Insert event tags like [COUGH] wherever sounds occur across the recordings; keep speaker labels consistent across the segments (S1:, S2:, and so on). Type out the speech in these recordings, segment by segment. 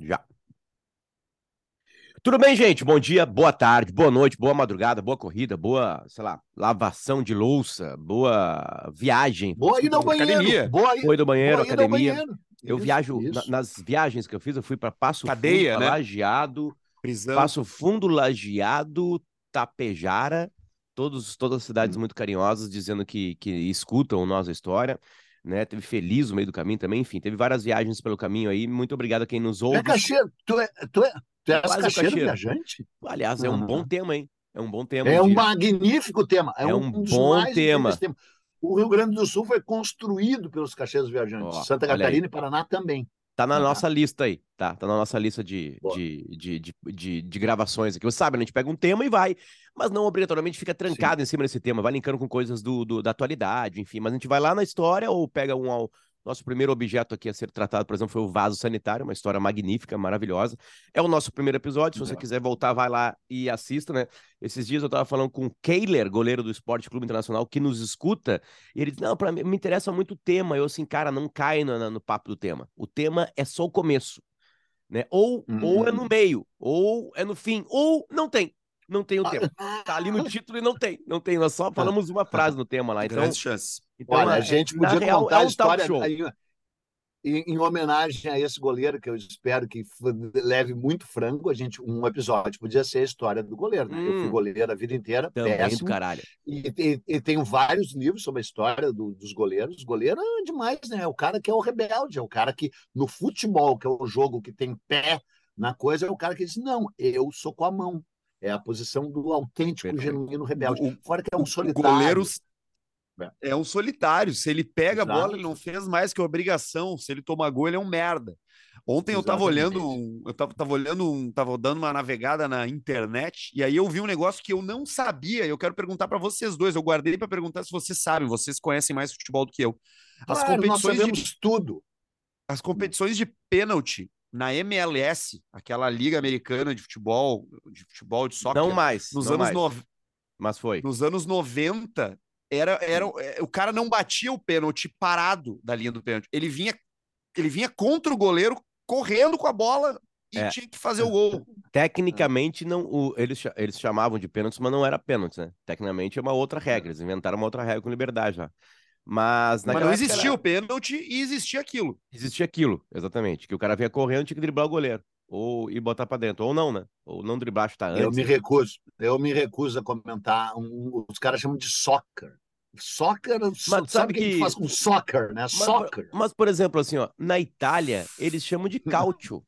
S1: Já. Tudo bem, gente? Bom dia, boa tarde, boa noite, boa madrugada, boa corrida, boa, sei lá, lavação de louça, boa viagem.
S2: Boa ida ao banheiro.
S1: Academia.
S2: Boa,
S1: Boa ida ao banheiro,
S2: boa ao
S1: academia.
S2: banheiro.
S1: Eu
S2: Isso,
S1: viajo,
S2: isso.
S1: na- nas viagens que eu fiz, eu fui para Passo
S3: Cadeia,
S1: Fundo,
S3: né?
S1: Lajeado,
S3: Prisão.
S1: Passo Fundo, Lajeado, Tapejara, todos, todas as cidades
S2: Hum.
S1: muito carinhosas, dizendo que, que escutam nossa história, né? Teve Feliz no meio do caminho também, enfim, teve várias viagens pelo caminho aí. Muito obrigado a quem nos
S2: Tu
S1: ouve.
S2: é cacheiro, tu é, tu é, tu és cacheiro
S1: cacheiro.
S2: viajante?
S1: Aliás, é um bom
S2: Aham.
S1: tema, hein? É um bom tema.
S2: É um
S1: diria.
S2: magnífico tema. É,
S1: É
S2: um,
S1: um bom tema.
S2: temas. O Rio Grande do Sul foi construído pelos cacheiros viajantes.
S1: Ó,
S2: Santa. Catarina e Paraná também.
S1: Tá na
S2: Ah, tá.
S1: nossa lista aí, tá? Tá na nossa lista de, de, de, de, de, de gravações aqui. Você sabe, né? a gente pega um tema e vai, mas não obrigatoriamente fica trancado em cima desse tema, vai linkando com coisas do, do- da atualidade, enfim. Mas a gente vai lá na história ou pega um. Nosso primeiro objeto aqui a ser tratado, por exemplo, foi o vaso sanitário, uma história magnífica, maravilhosa. É o nosso primeiro episódio. Se você quiser voltar, vai lá e assista, né? Esses dias eu tava falando com o Keiler, goleiro do Esporte Clube Internacional, que nos escuta, e ele disse: Não, para mim me interessa muito o tema. Eu, assim, cara, não cai no, no- papo do tema. O tema é só o começo. Né? Ou, ou é no
S2: Uhum.
S1: meio, ou é no fim, ou não tem. Não tem o tema. Tá ali no título e não tem. Não tem. Nós só falamos uma frase no tema lá. Então,
S3: chances.
S1: então
S2: Olha,
S1: é-
S2: a gente
S1: na
S2: podia
S1: real,
S2: contar
S1: é
S2: a
S1: um talk
S2: história
S1: show.
S2: aí, em, em homenagem a esse goleiro, que eu espero que leve muito frango. A gente, um episódio podia ser a história do goleiro. Né? Eu fui
S1: Hum.
S2: goleiro a vida inteira,
S1: Também
S2: péssimo.
S1: caralho.
S2: E, e- e tenho vários livros sobre a história do- dos goleiros. Goleiro é demais, né? É o cara que é o rebelde, é o cara que, no futebol, que é o jogo que tem pé na coisa, é o cara que diz: não, eu sou com a mão. É a posição do autêntico,
S1: Perfeito.
S2: genuíno rebelde.
S3: O-
S2: Fora que é um
S3: O
S2: solitário.
S3: goleiro é um solitário. Se ele pega a bola,
S2: Exato.
S3: ele não fez mais que obrigação. Se ele tomar gol, ele é um merda. Ontem eu tava olhando, eu tava, tava olhando, um, tava dando uma navegada na internet e aí eu vi um negócio que eu não sabia. Eu quero perguntar pra vocês dois. Eu guardei pra perguntar se vocês sabem. Vocês conhecem mais futebol do que eu. As
S2: Claro, nós
S3: competições de
S2: sabemos tudo.
S3: as competições de pênalti na MLS, aquela liga americana de futebol, de futebol de soccer,
S1: Não mais.
S3: nos
S1: não
S3: anos
S1: mais.
S3: nove-
S1: Mas foi.
S3: nos anos 90, era, era é, o cara não batia o pênalti parado da linha do pênalti. Ele vinha ele vinha contra o goleiro correndo com a bola e
S1: É.
S3: tinha que fazer o gol.
S1: Tecnicamente, não, o- eles, eles chamavam de pênaltis, mas não era pênalti, né? Tecnicamente é uma outra regra. Eles inventaram uma outra regra com liberdade lá. Mas
S3: Mas não existia
S1: era-
S3: o pênalti e existia aquilo.
S1: existia aquilo, exatamente. Que o cara vinha correndo, tinha que driblar o goleiro. Ou e botar pra dentro. Ou não, né? Ou não driblar, chutar antes.
S2: Eu me recuso. Eu me recuso a comentar. Um- os caras chamam de soccer. Soccer, sabe,
S1: sabe
S2: o que, que faz com soccer, né?
S1: Mas,
S2: soccer.
S1: por- mas, por exemplo, assim, ó, na Itália, eles chamam de cálcio.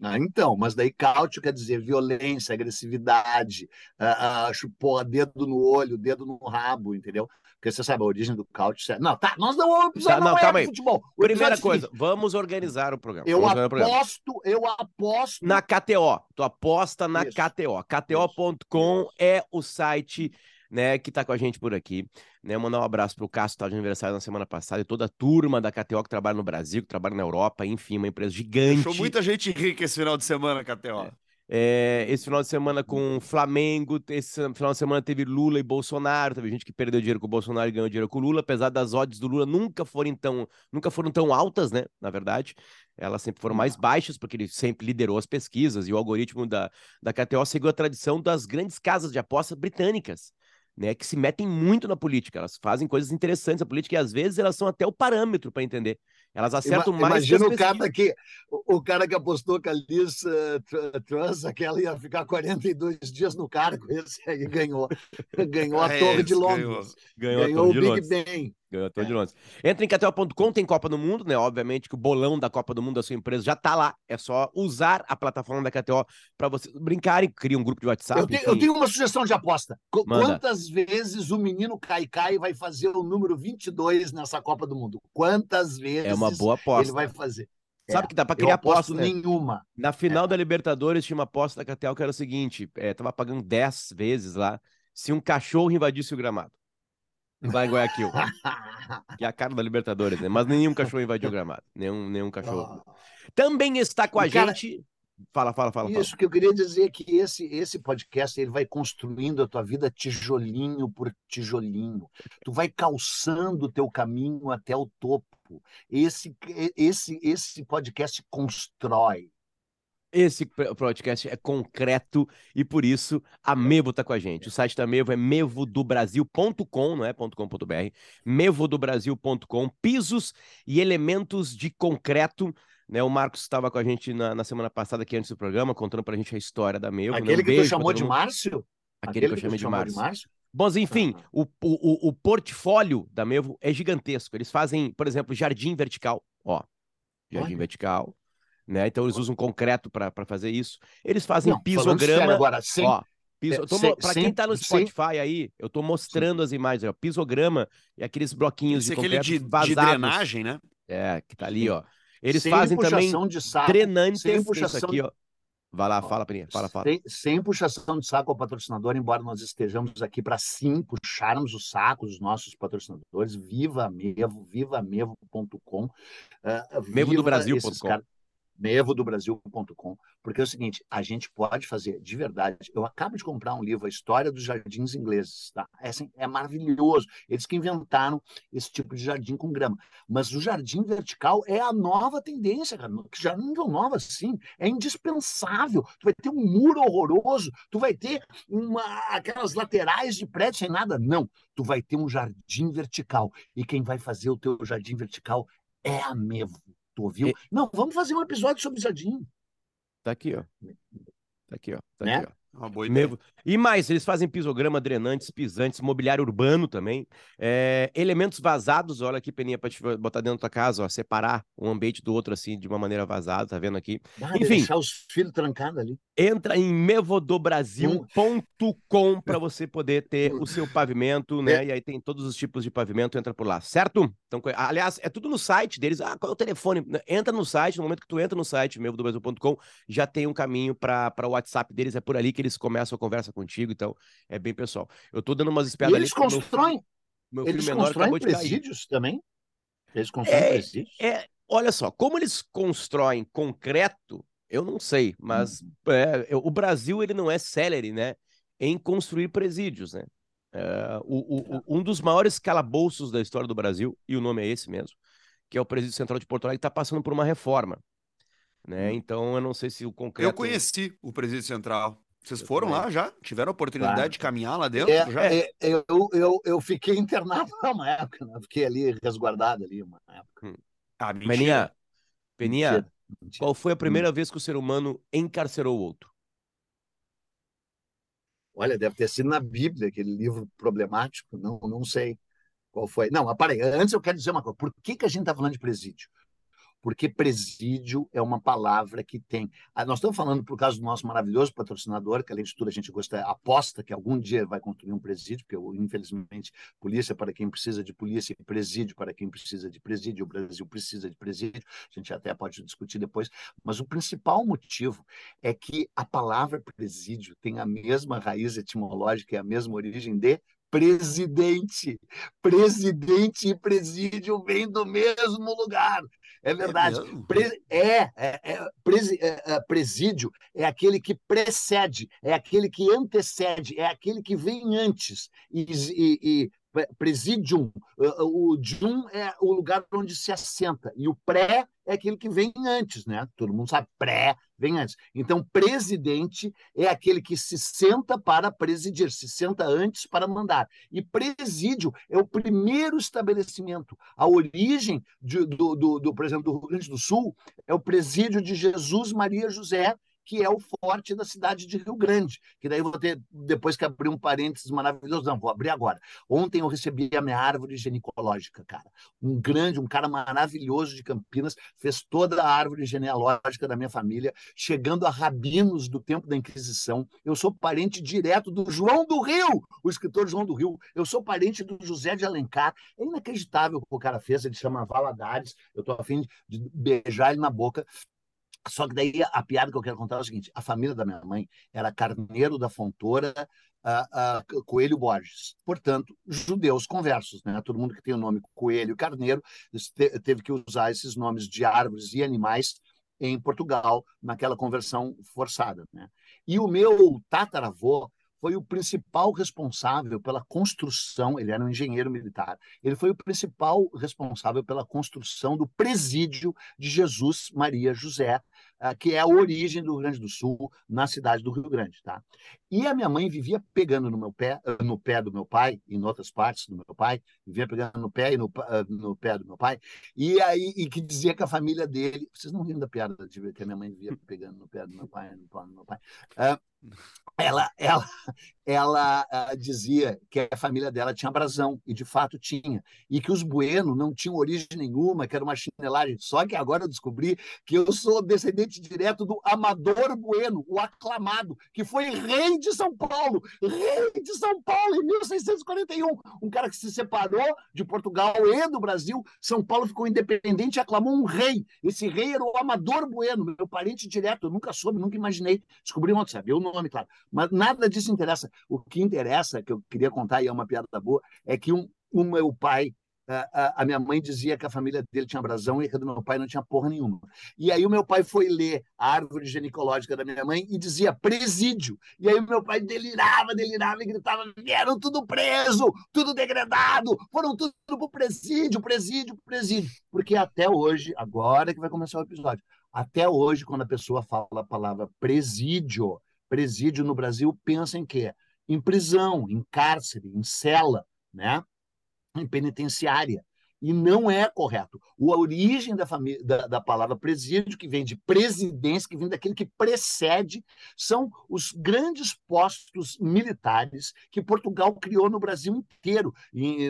S2: Ah, então, mas daí cálcio quer dizer violência, agressividade, ah, ah, chupou dedo no olho, dedo no rabo, entendeu? Porque você sabe a origem do é- Não, tá, nós não vamos episódio
S1: Tá, não,
S2: não, é
S1: calma
S2: de
S1: aí.
S2: futebol. O
S1: Primeira
S2: é o
S1: coisa,
S2: seguinte,
S1: vamos organizar o programa.
S2: Eu
S1: vamos organizar o programa.
S2: aposto, eu aposto.
S1: Na KTO. Tu aposta na
S2: Isso.
S1: KTO. KTO.com é o site né, que tá com a gente por aqui. Né, mandar um abraço pro Cássio, que tá de aniversário na semana passada, e toda a turma da KTO que trabalha no Brasil, que trabalha na Europa, enfim, uma empresa gigante.
S3: Deixou muita gente rica esse final de semana, KTO.
S1: É, esse final de semana com Flamengo, esse final de semana teve Lula e Bolsonaro, teve gente que perdeu dinheiro com o Bolsonaro e ganhou dinheiro com o Lula, apesar das odds do Lula nunca forem tão, nunca foram tão altas, né? Na verdade, elas sempre foram mais baixas, porque ele sempre liderou as pesquisas e o algoritmo da, da KTO seguiu a tradição das grandes casas de apostas britânicas. Né, que se metem muito na política, elas fazem coisas interessantes na política e às vezes elas são até o parâmetro para entender. Elas acertam
S2: Ima-
S1: mais
S2: Imagina o cara que o, o cara que apostou que a Liz uh, Tr- Truss, aquela ia ficar 42 dias no cargo, esse aí ganhou. [LAUGHS] Ganhou a
S3: É,
S2: Torre de Londres.
S1: Ganhou,
S2: Ganhou
S1: Torre
S2: o Big
S1: Londres.
S2: Ben.
S1: Ganhou
S2: É.
S1: de Londres. Entra em KTO.com, tem Copa do Mundo, né? Obviamente que o bolão da Copa do Mundo da sua empresa já tá lá. É só usar a plataforma da KTO para vocês brincarem, cria um grupo de WhatsApp.
S2: Eu tenho, eu tenho uma sugestão de aposta. Qu-
S1: Manda.
S2: Quantas vezes o menino Kaikai vai fazer o número 22 nessa Copa do Mundo? Quantas vezes
S1: É uma boa aposta.
S2: ele vai fazer?
S1: Sabe
S2: É,
S1: que dá para
S2: Eu
S1: criar aposta, né?
S2: nenhuma.
S1: Na final da Libertadores tinha uma aposta da KTO que era o seguinte, é, tava pagando 10 vezes lá, se um cachorro invadisse o gramado. Lá em Guayaquil. que é a cara da Libertadores, né? Mas nenhum cachorro invadiu o gramado. Nenhum, nenhum cachorro. Também está com a
S2: cara,
S1: gente... Fala, fala, fala, fala.
S2: Isso que eu queria dizer é que esse, esse podcast ele vai construindo a tua vida tijolinho por tijolinho. Tu vai calçando o teu caminho até o topo. Esse, esse, esse podcast constrói.
S1: Esse podcast é concreto e por isso a Mevo está com a gente. O site da Mevo é mevodobrasil.com, não é .com.br, mevodobrasil.com, pisos e elementos de concreto. Né, o Marcos estava com a gente na, na, semana passada, aqui antes do programa, contando para a gente a história da Mevo.
S2: Né? Aquele né? um que tu chamou de Márcio?
S1: Aquele, Aquele que eu chamei de Márcio. de Márcio. Bom, enfim, o, o, o portfólio da Mevo é gigantesco. Eles fazem, por exemplo, jardim vertical. Ó, jardim Olha. vertical né? Então eles usam concreto para fazer isso. Eles fazem Não, pisograma. Agora, sem, ó, piso... É, para quem está no Spotify sem... aí, eu estou mostrando sim. as imagens. Ó, pisograma e aqueles bloquinhos Esse de concreto
S3: de, de, drenagem, né?
S1: É, que tá ali, ó. Eles sem fazem também de saco, drenantes. Sem puxação... Isso aqui, ó. Vai lá, fala, Peninha, fala, fala.
S2: Sem, sem, puxação de saco ao patrocinador, embora nós estejamos aqui para sim puxarmos o saco dos nossos patrocinadores. Viva a Mevo, viva mevo.com.
S1: Uh, Mevo do Brasil.com
S2: mevodobrasil.com, porque é o seguinte, a gente pode fazer de verdade. Eu acabo de comprar um livro, A História dos Jardins Ingleses, tá? É, assim, é maravilhoso. Eles que inventaram esse tipo de jardim com grama. Mas o jardim vertical é a nova tendência, cara. Que já não é nova assim, é indispensável. Tu vai ter um muro horroroso, tu vai ter uma, aquelas laterais de prédio sem nada. Não, tu vai ter um jardim vertical. E quem vai fazer o teu jardim vertical é a Mevo. Ouviu? E... Não, vamos fazer um episódio sobre jardim.
S1: Tá aqui, ó. Tá aqui, ó. Tá
S2: né?
S1: aqui, ó. Uma boa ideia. E mais, eles fazem pisograma, drenantes, pisantes, mobiliário urbano também. É, elementos vazados, olha aqui, Peninha, pra te botar dentro da tua casa, ó, separar um ambiente do outro assim, de uma maneira vazada, tá vendo aqui?
S2: Ah, Enfim. Deixar os filhos trancados ali.
S1: Entra em mevodobrasil.com para você poder ter o seu pavimento, né? É. E aí tem todos os tipos de pavimento, entra por lá, certo? Então, aliás, é tudo no site deles. Ah, qual é o telefone? Entra no site, no momento que tu entra no site mevodobrasil.com, já tem um caminho para o WhatsApp deles, é por ali que eles começam a conversa contigo, então é bem pessoal. Eu tô dando umas espiadas
S2: ali. Eles constroem, meu meu filho eles constroem presídios também? Eles constroem é, presídios?
S1: É, olha só, como eles constroem concreto, eu não sei, mas hum. é, o Brasil ele não é celery, né, em construir presídios, né? É, o, o, um dos maiores calabouços da história do Brasil, e o nome é esse mesmo, que é o Presídio Central de Porto Alegre, está passando por uma reforma. Né? Hum. Então, eu não sei se o concreto.
S3: Eu conheci o Presídio Central. Vocês foram lá já? Tiveram a oportunidade claro. de caminhar lá dentro?
S2: É,
S3: já?
S2: É, eu, eu, eu fiquei internado [LAUGHS] uma época, né? Fiquei ali resguardado ali uma época. Hum.
S1: Ah, Peninha, Peninha mentira, mentira. qual foi a primeira hum. vez que o ser humano encarcerou o outro?
S2: Olha, deve ter sido na Bíblia, aquele livro problemático, não, não sei qual foi. Não, parei, antes eu quero dizer uma coisa. Por que, que a gente está falando de presídio? Porque presídio é uma palavra que tem. Ah, nós estamos falando por causa do nosso maravilhoso patrocinador, que além de tudo a gente gosta, aposta que algum dia vai construir um presídio, porque infelizmente polícia para quem precisa de polícia e presídio para quem precisa de presídio, o Brasil precisa de presídio, a gente até pode discutir depois, mas o principal motivo é que a palavra presídio tem a mesma raiz etimológica e a mesma origem de presidente. Presidente e presídio vêm do mesmo lugar. É, é verdade. É, é, é, é, é, é, presídio é aquele que precede, é aquele que antecede, é aquele que vem antes. E, e, e presidium, o dium é o lugar onde se assenta, e o pré é aquele que vem antes, né? Todo mundo sabe, pré vem antes. Então, presidente é aquele que se senta para presidir, se senta antes para mandar. E presídio é o primeiro estabelecimento. A origem de, do, do, do, por exemplo, do Rio Grande do Sul é o presídio de Jesus Maria José, que é o forte da cidade de Rio Grande. Que daí vou ter, depois que abrir um parênteses maravilhoso, não, vou abrir agora. Ontem eu recebi a minha árvore ginecológica, cara. Um grande, um cara maravilhoso de Campinas, fez toda a árvore genealógica da minha família, chegando a rabinos do tempo da Inquisição. Eu sou parente direto do João do Rio, o escritor João do Rio. Eu sou parente do José de Alencar. É inacreditável o que o cara fez, ele chama Valadares. Eu estou afim de beijar ele na boca. Só que daí a piada que eu quero contar é o seguinte: a família da minha mãe era Carneiro da Fontoura, Coelho Borges. Portanto, judeus conversos, né? Todo mundo que tem o nome Coelho e Carneiro teve que usar esses nomes de árvores e animais em Portugal naquela conversão forçada, né? E o meu tataravô foi o principal responsável pela construção, ele era um engenheiro militar, ele foi o principal responsável pela construção do presídio de Jesus Maria José, que é a origem do Rio Grande do Sul, na cidade do Rio Grande, tá? E a minha mãe vivia pegando no meu pé, no pé do meu pai, em outras partes do meu pai, vivia pegando no pé e no, no pé do meu pai, e aí e que dizia que a família dele, vocês não riram da piada de ver que a minha mãe vivia pegando no pé do meu pai, no pé do meu pai. Uh, ela, ela, ela uh, dizia que a família dela tinha brasão, e de fato tinha, e que os Bueno não tinham origem nenhuma, que era uma chinelagem. Só que agora eu descobri que eu sou descendente direto do Amador Bueno, o aclamado, que foi rei de São Paulo, rei de São Paulo em 1641. Um cara que se separou de Portugal e do Brasil, São Paulo ficou independente e aclamou um rei. Esse rei era o Amador Bueno, meu parente direto, eu nunca soube, nunca imaginei. Descobri ontem, sabia o nome, claro. Mas nada disso interessa. O que interessa, que eu queria contar, e é uma piada boa, é que um, o meu pai a, minha mãe dizia que a família dele tinha brasão e que a do meu pai não tinha porra nenhuma. E aí o meu pai foi ler a árvore ginecológica da minha mãe e dizia presídio. E aí o meu pai delirava, delirava e gritava: vieram tudo preso, tudo degradado, foram tudo pro presídio, presídio, presídio. Porque até hoje, agora que vai começar o episódio, até hoje, quando a pessoa fala a palavra presídio, presídio no Brasil, pensa em quê? Em prisão, em cárcere, em cela, né? em penitenciária. E não é correto. A origem da, família, da, da, palavra presídio, que vem de presidência, que vem daquele que precede, são os grandes postos militares que Portugal criou no Brasil inteiro,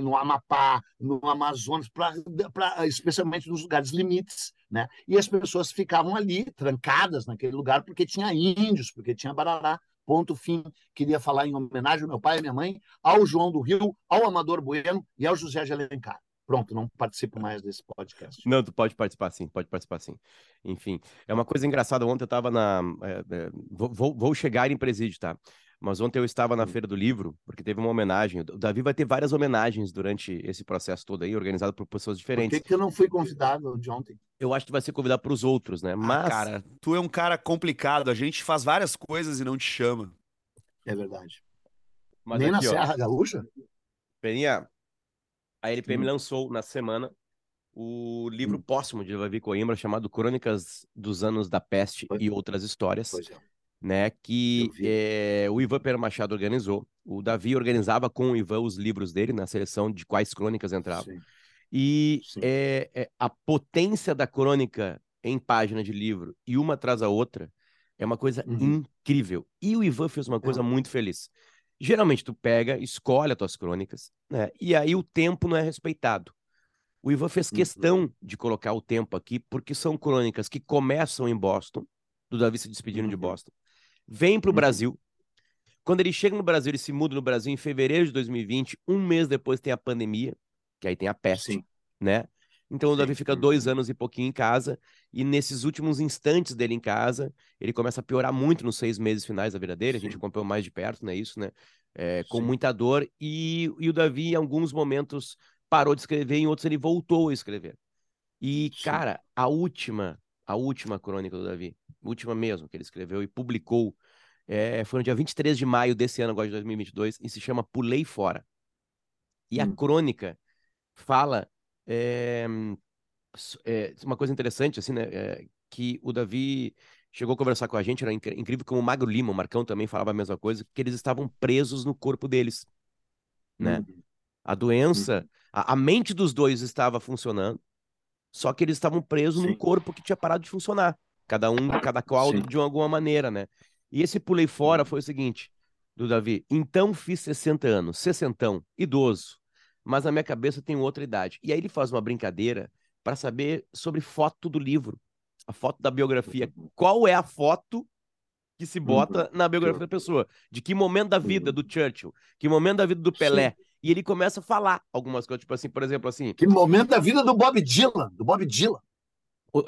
S2: no Amapá, no Amazonas, pra, pra, especialmente nos lugares limites. Né? E as pessoas ficavam ali, trancadas naquele lugar, porque tinha índios, porque tinha barará. Ponto fim. Queria falar em homenagem ao meu pai e minha mãe, ao João do Rio, ao Amador Bueno e ao José de Alencar. Pronto, não participo mais desse podcast.
S1: Não, tu pode participar sim, pode participar sim. Enfim, é uma coisa engraçada. Ontem eu estava na. É, é, vou, vou chegar em presídio, tá? Mas ontem eu estava na Feira do Livro, porque teve uma homenagem. O Davi vai ter várias homenagens durante esse processo todo aí, organizado por pessoas diferentes.
S2: Por que, que eu não fui convidado de ontem?
S1: Eu acho que vai ser convidado para os outros, né? Ah, Mas. Ah,
S3: cara, tu é um cara complicado. A gente faz várias coisas e não te chama.
S2: É verdade. Mas Nem aqui, na Serra ó, Gaúcha?
S1: Peninha, a LPM lançou na semana o livro hum. póstumo de Davi Coimbra chamado Crônicas dos Anos da Peste e Outras Histórias. É né, que é, o Ivan Pedro Machado organizou. O Davi organizava com o Ivan os livros dele na seleção de quais crônicas entravam. Sim. E Sim. É, é, a potência da crônica em página de livro e uma atrás da outra é uma coisa uhum. incrível. E o Ivan fez uma coisa é. muito feliz. Geralmente tu pega, escolhe as tuas crônicas, né? E aí o tempo não é respeitado. O Ivan fez uhum. questão de colocar o tempo aqui, porque são crônicas que começam em Boston, do Davi se despedindo uhum. de Boston, vem para o uhum. Brasil. Quando ele chega no Brasil, ele se muda no Brasil em fevereiro de 2020. Um mês depois tem a pandemia, que aí tem a peste, Sim. né? Então o Davi fica dois anos e pouquinho em casa, e nesses últimos instantes dele em casa, ele começa a piorar muito nos seis meses finais da vida dele. A gente acompanhou mais de perto, né? Isso, né? É, com Sim. muita dor. E, e o Davi, em alguns momentos, parou de escrever, em outros ele voltou a escrever. E, Sim. cara, a última, a última crônica do Davi, última mesmo, que ele escreveu e publicou, é, foi no dia 23 de maio desse ano, agora de 2022, e se chama Pulei Fora. E hum. a crônica fala é, é, uma coisa interessante, assim, né? É, que o Davi chegou a conversar com a gente, era incrível como o Magro Lima, o Marcão também falava a mesma coisa, que eles estavam presos no corpo deles, né? Uhum. A doença, uhum. a, a, mente dos dois estava funcionando, só que eles estavam presos Sim. num corpo que tinha parado de funcionar. Cada um, cada qual Sim. de alguma maneira, né? E esse pulei fora foi o seguinte, do Davi. Então fiz 60 anos, sessentão, idoso, mas na minha cabeça tem outra idade. E aí ele faz uma brincadeira para saber sobre foto do livro, a foto da biografia. Qual é a foto que se bota na biografia da pessoa? De que momento da vida do Churchill? Que momento da vida do Pelé? Sim. E ele começa a falar algumas coisas, tipo assim, por exemplo, assim.
S2: Que momento da vida do Bob Dylan, do Bob Dylan.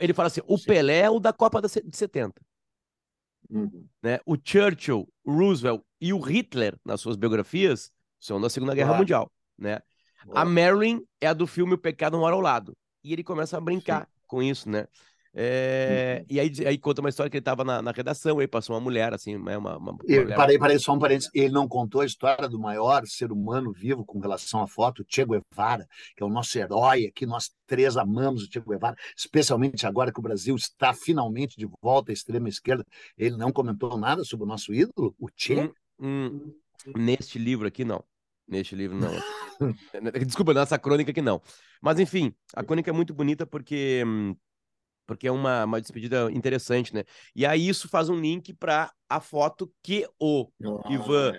S1: Ele fala assim: o Sim. Pelé é o da Copa de 70. Uhum. Né? O Churchill, o Roosevelt e o Hitler, nas suas biografias, são da Segunda Guerra claro. Mundial. Né? A Marilyn é a do filme O Pecado Mora ao Lado. E ele começa a brincar Sim. com isso, né? É, e aí, aí conta uma história que ele estava na, na, redação, aí passou uma mulher, assim, né, uma, uma, uma
S2: eu,
S1: mulher...
S2: Parei, parei, só um parênteses. Ele não contou a história do maior ser humano vivo com relação à foto, o Che Guevara, que é o nosso herói aqui, nós três amamos o Che Guevara, especialmente agora que o Brasil está finalmente de volta à extrema esquerda. Ele não comentou nada sobre o nosso ídolo, o Che? Hum,
S1: hum, neste livro aqui, não. Neste livro, não. [LAUGHS] Desculpa, nessa crônica aqui, não. Mas, enfim, a crônica é muito bonita porque... Porque é uma, uma despedida interessante, né? E aí isso faz um link para a foto que o oh, Ivan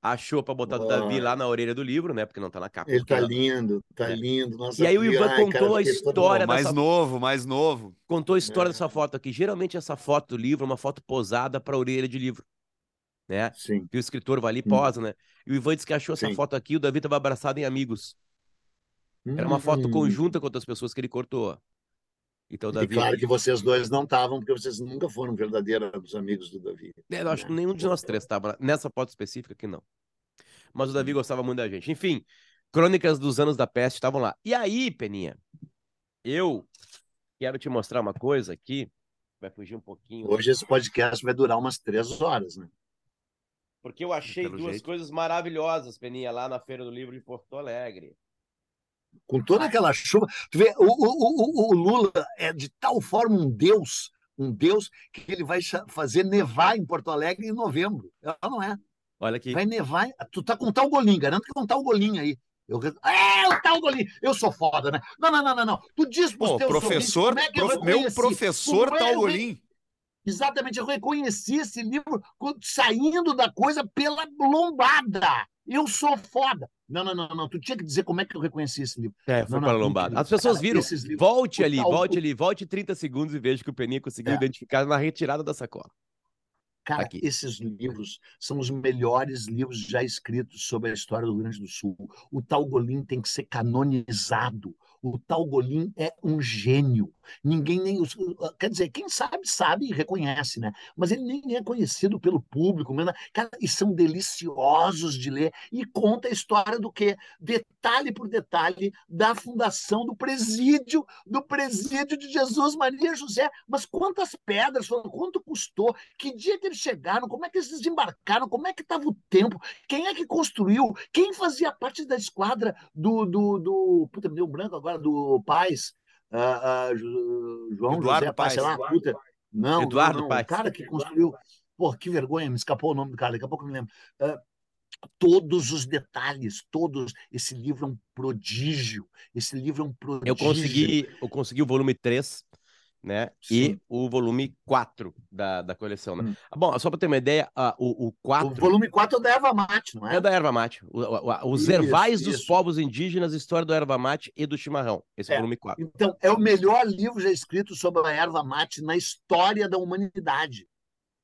S1: achou para botar oh. do Davi lá na orelha do livro, né? Porque não tá na capa.
S2: Ele tá lindo, tá é. lindo. Nossa,
S1: e aí o Ivan ai, contou cara, a história
S3: mais dessa... novo, mais novo.
S1: Contou a história é. dessa foto aqui. Geralmente essa foto do livro é uma foto posada para a orelha de livro. Né?
S2: Sim.
S1: Que o escritor vai ali e posa, hum. né? E o Ivan disse que achou Sim. essa foto aqui, o Davi estava abraçado em amigos. Era uma foto hum. conjunta com outras pessoas que ele cortou.
S2: Então, Davi... E claro que vocês dois não estavam, porque vocês nunca foram verdadeiros amigos do Davi.
S1: É, eu acho que nenhum de nós três estava nessa foto específica aqui, não. Mas o Davi gostava muito da gente. Enfim, Crônicas dos Anos da Peste estavam lá. E aí, Peninha, eu quero te mostrar uma coisa aqui. Vai fugir um pouquinho.
S2: Hoje esse podcast vai durar umas três horas, né?
S1: Porque eu achei Pelo duas jeito. coisas maravilhosas, Peninha, lá na Feira do Livro de Porto Alegre
S2: com toda aquela chuva. Tu vê, o, o, o, o Lula é de tal forma um deus, um deus, que ele vai fazer nevar em Porto Alegre em novembro. Ela não é.
S1: Olha aqui.
S2: Vai nevar. Tu tá com tal golinho, garanto que com tal golinho aí. Eu, é, o tal golinho. Eu sou foda, né? Não, não, não, não, não. Tu diz
S3: pros Pô, teus professor, é prof, meu professor é tal golinho.
S2: Exatamente, eu reconheci esse livro saindo da coisa pela lombada. Eu sou foda. Não, não, não, não. Tu tinha que dizer como é que eu reconheci esse livro.
S1: É, foi não, para não, lombada. As pessoas cara, viram. Volte ali, tal... volte ali, volte 30 segundos e veja que o Peninha conseguiu é. identificar na retirada da sacola.
S2: Cara, Aqui. esses livros são os melhores livros já escritos sobre a história do Rio Grande do Sul. O Tal Golim tem que ser canonizado. O tal Golim é um gênio. Ninguém nem. Quer dizer, quem sabe, sabe e reconhece, né? Mas ele nem é conhecido pelo público. Mesmo. Cara, e são deliciosos de ler. E conta a história do quê? Detalhe por detalhe da fundação do presídio, do presídio de Jesus Maria José. Mas quantas pedras foram, quanto custou? Que dia que eles chegaram? Como é que eles desembarcaram? Como é que estava o tempo? Quem é que construiu? Quem fazia parte da esquadra do. do, do... Puta, me deu branco agora do Paz, uh, uh, João
S3: Eduardo
S2: José
S3: Paz.
S2: sei lá, puta. Não,
S1: Eduardo
S2: não,
S1: Paz.
S2: O cara que construiu. Pô, que vergonha, me escapou o nome do cara, daqui a pouco eu me lembro. Uh, todos os detalhes, todos. Esse livro é um prodígio. Esse livro é um prodígio.
S1: Eu consegui, eu consegui o volume 3 né? Sim. E o volume 4 da, da coleção, né? Hum. Bom, só para ter uma ideia, uh, o, o 4... O
S2: volume 4 é da Erva Mate, não é?
S1: É da Erva Mate. O, o, os isso, Ervais isso. dos Povos Indígenas, História do Erva Mate e do Chimarrão. Esse é, o volume 4.
S2: Então, é o melhor livro já escrito sobre a Erva Mate na história da humanidade.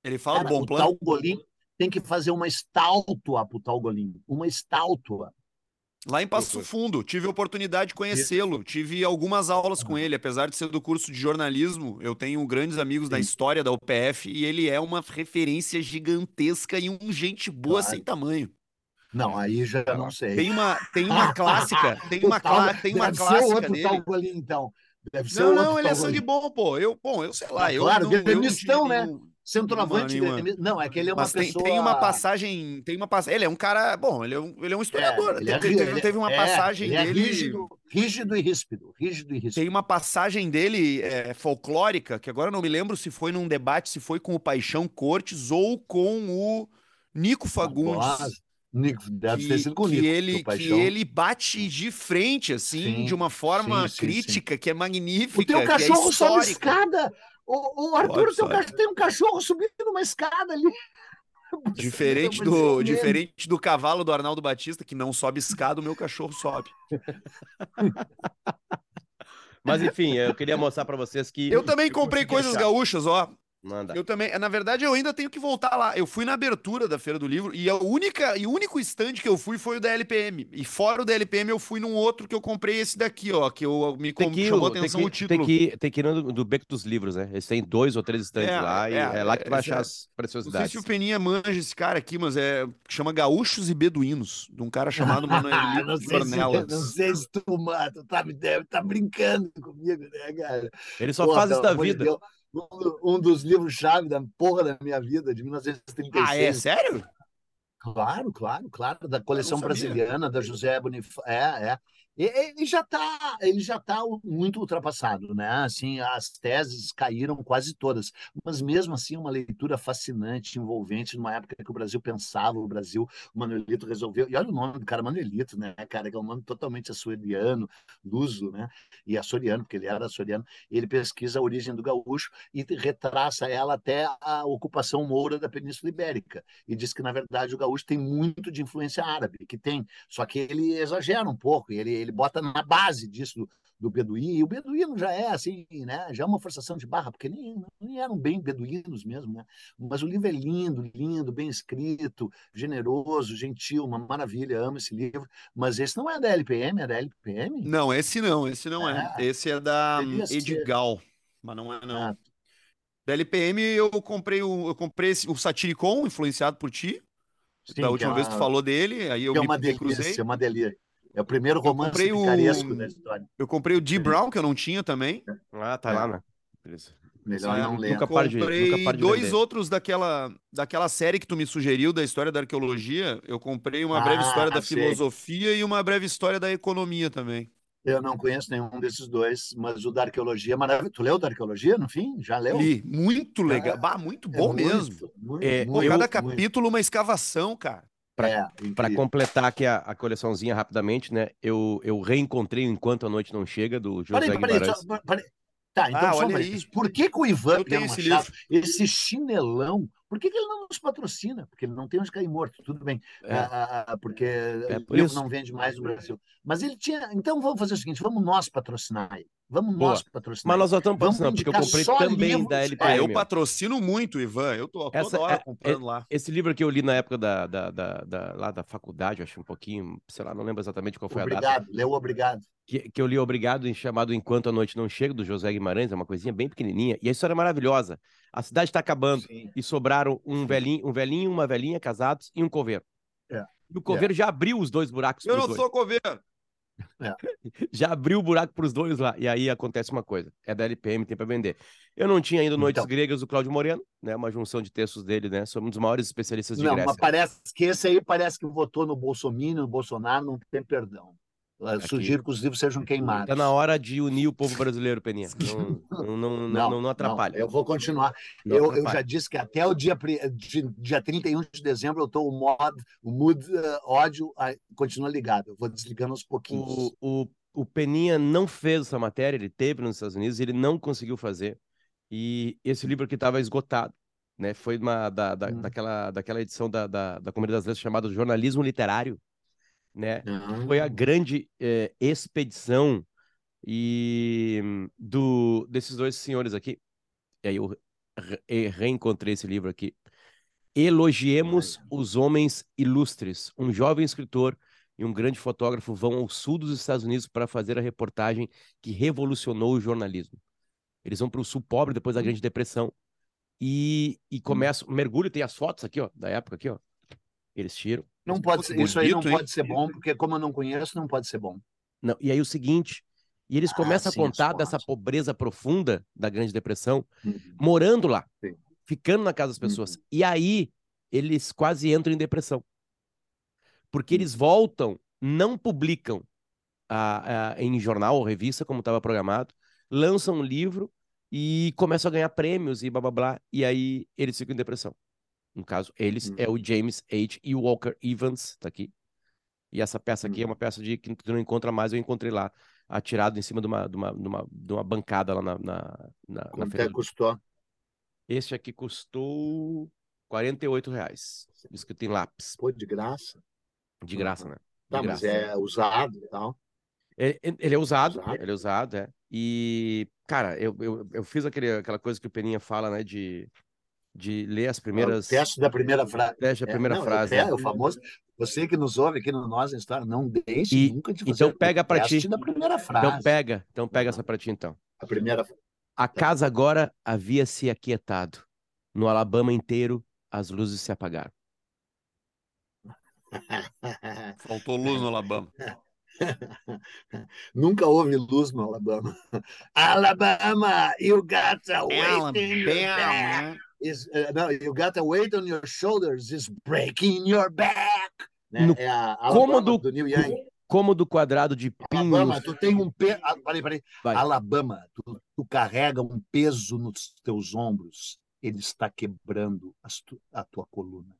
S3: Ele fala Cara, do bom plano.
S2: O Talgolim tem que fazer uma estátua para o Talgolim. Uma estátua.
S3: Lá em Passo Fundo, tive a oportunidade de conhecê-lo, tive algumas aulas com ele, apesar de ser do curso de jornalismo, eu tenho grandes amigos da história da UPF e ele é uma referência gigantesca e um gente boa claro. sem tamanho.
S2: Não, aí já não sei.
S3: Tem uma, tem uma [LAUGHS] clássica, tem uma, clá, tem uma clássica
S2: outro
S3: dele.
S2: Ali, então.
S3: Deve ser não, não, ele é sangue bom, pô. Eu, bom, eu sei lá. Eu
S2: claro,
S3: não, eu,
S2: eu né? Centroavante. Não, não, é que ele é uma Mas
S3: pessoa... tem, tem uma passagem. Tem uma passagem. Ele é um cara. Bom, ele é um, ele é um historiador. É, ele é, teve, ele teve uma é, passagem
S2: ele
S3: é dele.
S2: Rígido, rígido e ríspido. Rígido e ríspido.
S3: Tem uma passagem dele é, folclórica, que agora não me lembro se foi num debate, se foi com o Paixão Cortes ou com o Nico Fagundes.
S2: Nico, deve que, ter sido com o
S3: Nico, que ele, que ele bate de frente, assim, sim, de uma forma sim, sim, crítica, que é magnífica. O
S2: teu
S3: é
S2: cachorro sobe escada. O, o Arthur seu cachorro, tem um cachorro subindo numa escada ali. [LAUGHS]
S3: Diferente do, diferente do cavalo do Arnaldo Batista, que não sobe escada, o meu cachorro sobe. [LAUGHS]
S1: Mas enfim, eu queria mostrar para vocês que.
S3: Eu também comprei coisas achar. gaúchas, ó.
S1: Manda.
S3: Eu também. Na verdade, eu ainda tenho que voltar lá. Eu fui na abertura da Feira do Livro e a única e o único stand que eu fui foi o da LPM. E fora o da LPM, eu fui num outro que eu comprei esse daqui, ó, que eu, me
S1: ir,
S3: chamou atenção
S1: que,
S3: o título.
S1: Tem que, ir- tem que ir no do, Beco dos Livros, né? Eles têm dois ou três estandes
S3: É,
S1: lá e
S3: é,
S1: é lá que tu vai
S3: esse
S1: achar
S3: é-
S1: as
S3: Não sei
S1: preciosidades.
S3: se o Peninha manja esse cara aqui, mas é chama Gaúchos e Beduínos, de um cara chamado [LAUGHS]
S2: Ah,
S3: Manuelito
S2: não, sei se,
S3: Ornelas.
S2: não sei se tu, mano, tu tá, deve, tá brincando comigo, né, cara?
S1: Ele só
S2: Pô,
S1: faz isso da vida.
S2: Deus, um, do- dos livros-chave da porra da minha vida, de 1936.
S3: Ah, é? Sério?
S2: Claro, claro, claro, da coleção brasiliana, da José Bonifácio. É, é. Ele já está, ele já tá muito ultrapassado, né? Assim, as teses caíram quase todas, mas mesmo assim uma leitura fascinante, envolvente, numa época que o Brasil pensava, o Brasil, o Manuelito resolveu. E olha o nome do cara, Manuelito, né, cara, que é um nome totalmente açoriano, luso, né? E açoriano, porque ele era açoriano. Ele pesquisa a origem do gaúcho e retraça ela até a ocupação moura da Península Ibérica e diz que na verdade o gaúcho tem muito de influência árabe, que tem, só que ele exagera um pouco, ele, ele bota na base disso do, do beduíno, e o beduíno já é assim, né? Já é uma forçação de barra, porque nem, nem eram bem beduínos mesmo, né? Mas o livro é lindo, lindo, bem escrito, generoso, gentil, uma maravilha, amo esse livro. Mas esse não é da LPM, é da LPM?
S3: Não, esse não, esse não é.
S2: É.
S3: Esse é da. Edgal, mas não é não.
S2: Ah,
S3: Da LPM eu comprei o, eu comprei o Satiricon, influenciado por ti.
S2: sim,
S3: da
S2: que
S3: última
S2: é
S3: vez tu
S2: uma-
S3: falou dele, aí eu
S2: que é
S3: me,
S2: uma
S3: me
S2: delícia,
S3: cruzei.
S2: é uma delícia. É o primeiro romance
S3: comprei o-
S2: picaresco da história.
S3: Eu comprei o D. Brown, que eu não tinha também.
S1: Ah, tá
S2: É.
S1: lá, né? Beleza.
S2: Melhor
S3: É,
S2: não ler.
S1: nunca para de-
S3: comprei
S1: nunca
S3: dois
S1: vender.
S3: outros daquela, daquela série que tu me sugeriu da história da arqueologia. Eu comprei uma breve
S2: Ah,
S3: história da
S2: sei.
S3: filosofia e uma breve história da economia também.
S2: Eu não conheço nenhum desses dois, mas o da arqueologia é maravilhoso. Tu leu o da arqueologia, no fim? Já leu?
S3: Li, muito legal.
S2: É,
S3: bah, muito
S2: É
S3: bom
S2: muito,
S3: mesmo.
S2: muito,
S1: É,
S2: muito,
S3: cada
S2: muito.
S3: capítulo uma escavação, cara.
S2: É,
S1: Para
S2: incrível.
S1: completar aqui a, a coleçãozinha rapidamente, né? Eu, eu reencontrei o Enquanto a Noite Não Chega, do José
S2: Peraí, peraí,
S1: Guimarães.
S2: só- peraí. Tá, então
S3: Ah,
S2: só
S3: olha aí.
S2: Por que, que o Ivan Pena
S3: esse
S2: esse chinelão, por que, que ele não nos patrocina? Porque ele não tem onde cair morto, tudo bem.
S1: É.
S2: Ah, ah, ah, porque o
S1: por isso.
S2: não vende mais no Brasil. Mas ele tinha. Então vamos fazer o seguinte: vamos nós patrocinar ele. Vamos
S1: Boa.
S2: nós patrocinar
S1: Mas nós só estamos patrocinando, porque eu comprei também
S2: livros-
S1: da
S2: É,
S1: LPM.
S3: Ah, eu patrocino muito, Ivan. Eu tô toda
S1: Essa
S3: hora
S1: é-
S3: comprando lá.
S1: Esse livro que eu li na época da, da, da, da- lá da faculdade, acho um pouquinho, sei lá, não lembro exatamente qual foi a data.
S2: Obrigado, leu obrigado.
S1: Que, que eu li Obrigado, em chamado Enquanto a Noite Não Chega, do José Guimarães, é uma coisinha bem pequenininha. E a história é maravilhosa. A cidade está acabando
S2: Sim.
S1: e sobraram um
S2: Sim.
S1: velhinho, um velhinho, uma velhinha casados e um coveiro.
S2: É.
S1: E o coveiro já abriu os dois buracos
S3: Eu não
S1: dois.
S3: sou coveiro. [LAUGHS]
S1: Já abriu o buraco para os dois lá. E aí acontece uma coisa: é da LPM, tem para vender. Eu não tinha ainda Noites
S2: Então.
S1: Gregas do Cláudio Moreno, né? Uma junção de textos dele, né? Somos um dos maiores especialistas de
S2: Não,
S1: Grécia.
S2: mas parece que esse aí parece que votou no Bolsonaro, no Bolsonaro, não tem perdão.
S1: Aqui.
S2: Sugiro que os livros sejam queimados.
S1: Tá na hora de unir o povo brasileiro, Peninha. [LAUGHS] Não, não, não, não, atrapalha.
S2: eu vou continuar. Eu, eu já disse que até o dia, dia 31 de dezembro eu estou o mod, o mood eh, ódio ah, continua ligado. Eu vou desligando aos pouquinhos.
S1: O, o, o Peninha não fez essa matéria, ele teve nos Estados Unidos, ele não conseguiu fazer. E esse livro aqui estava esgotado. Né? Foi uma, da, da,
S2: Hum.
S1: daquela, daquela edição da, da, da Comunidade das Letras chamada Jornalismo Literário. Né?
S2: Ah,
S1: Foi a grande eh, expedição e do desses dois senhores aqui. E aí eu re- reencontrei esse livro aqui. Elogiemos os homens ilustres. Um jovem escritor e um grande fotógrafo vão ao sul dos Estados Unidos para fazer a reportagem que revolucionou o jornalismo. Eles vão para o sul pobre depois da Grande Depressão e, e começam. Mergulho, tem as fotos aqui, ó, da época aqui, ó. Eles tiram.
S2: Não pode ser, isso aí não pode ser bom, porque como eu não conheço, não pode ser bom.
S1: Não, e aí o seguinte, e eles
S2: Ah,
S1: começam
S2: sim,
S1: a contar dessa pobreza profunda da Grande Depressão,
S2: Uhum.
S1: morando lá,
S2: Sim.
S1: ficando na casa das pessoas.
S2: Uhum.
S1: E aí eles quase entram em depressão. Porque
S2: Uhum.
S1: eles voltam, não publicam a, a- em jornal ou revista, como estava programado, lançam um livro e começam a ganhar prêmios e blá blá blá. E aí eles ficam em depressão. No caso, eles
S2: Uhum.
S1: é o James H. E. Walker Evans, tá aqui. E essa peça aqui é
S2: Uhum.
S1: uma peça de que tu não encontra mais, eu encontrei lá, atirado em cima de uma, de uma, de uma, de uma bancada lá na, na, na,
S2: Quanto é que custou?
S1: este aqui custou 48 reais. Escrito em lápis.
S2: Pô, de graça.
S1: De graça, né? De
S2: Tá, mas
S1: graça.
S2: é usado e tal.
S1: Ele, ele é usado, usado, ele é usado, é. E, cara, eu, eu, eu fiz aquele, aquela coisa que o Peninha fala, né, de, de ler as primeiras...
S2: O teste da primeira frase.
S1: Teste da primeira é, não, frase. É,
S2: é, o famoso... Você que nos ouve aqui no Nós História, não deixe e, nunca de
S1: fazer Então pega para ti.
S2: da primeira frase.
S1: Então pega, então pega essa para ti, então.
S2: A primeira
S1: A casa agora havia se aquietado. No Alabama inteiro, as luzes se apagaram. [LAUGHS]
S3: Faltou luz no Alabama. [LAUGHS]
S2: Nunca houve luz no Alabama. [LAUGHS] Alabama, you got a weight in your back. Is, uh, no, you got a weight on your shoulders is breaking your back.
S1: Né? No é a cômodo, do New Young. Cômodo quadrado de pinhos.
S2: Alabama, tu tem um peso. Ah, peraí, peraí. Alabama, tu, tu carrega um peso nos teus ombros. Ele está quebrando tu, a tua coluna.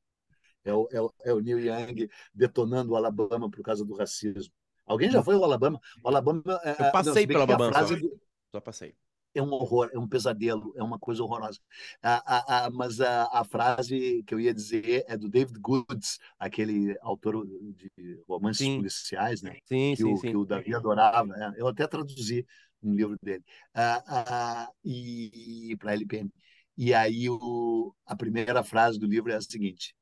S2: É o, é, o, é o Neil Young detonando o Alabama por causa do racismo. Alguém já foi ao Alabama? O Alabama.
S1: É, eu passei não, pelo Alabama. Só. Do... só passei.
S2: É um horror, é um pesadelo, é uma coisa horrorosa. A, a, a, mas a, frase que eu ia dizer é do David Goods, aquele autor de romances sim. policiais, né?
S1: Sim,
S2: que,
S1: sim,
S2: o,
S1: sim.
S2: que o Davi adorava. Né? Eu até traduzi um livro dele. Uh, uh, e para a LPM. E aí o, a primeira frase do livro é a seguinte: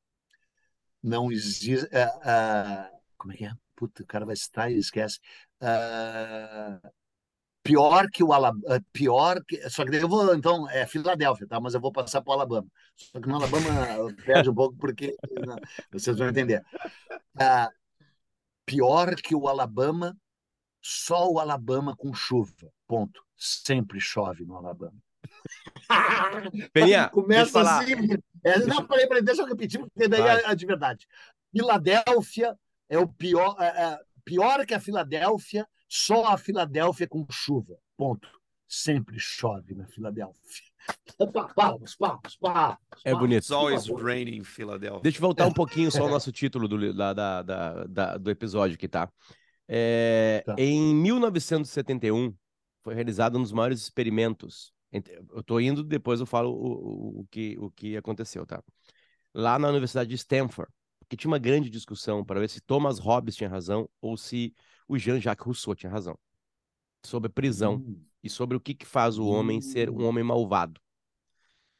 S2: Não existe. Uh, como é que é? Puta, o cara vai citar e esquece. Pior que o Alabama, pior que, só que eu vou, então, é Filadélfia, tá? Mas eu vou passar para o Alabama. Só que no Alabama perde um pouco porque não, vocês vão entender. Uh, pior que o Alabama, só o Alabama com chuva. Ponto. Sempre chove no Alabama. [LAUGHS]
S1: Peninha, [LAUGHS]
S2: começa assim. É, não, peraí, peraí, deixa eu repetir, porque daí é, é de verdade. Filadélfia é o pior, é, é, pior que a Filadélfia, só a Filadélfia com chuva. Ponto. Sempre chove na Filadélfia. Palmas, palmas, palmas.
S1: É bonito.
S3: It's always raining Philadelphia.
S1: Deixa eu voltar um [LAUGHS] pouquinho só ao nosso título do, da, da, da, do episódio aqui, tá? É, tá? Em 1971, foi realizado um dos maiores experimentos. Eu tô indo, depois eu falo o, o, o, que, o que aconteceu, tá? Lá na Universidade de Stanford, porque tinha uma grande discussão para ver se Thomas Hobbes tinha razão ou se o Jean-Jacques Rousseau tinha razão sobre prisão uhum. e sobre o que, que faz o homem uhum. ser um hum. homem malvado.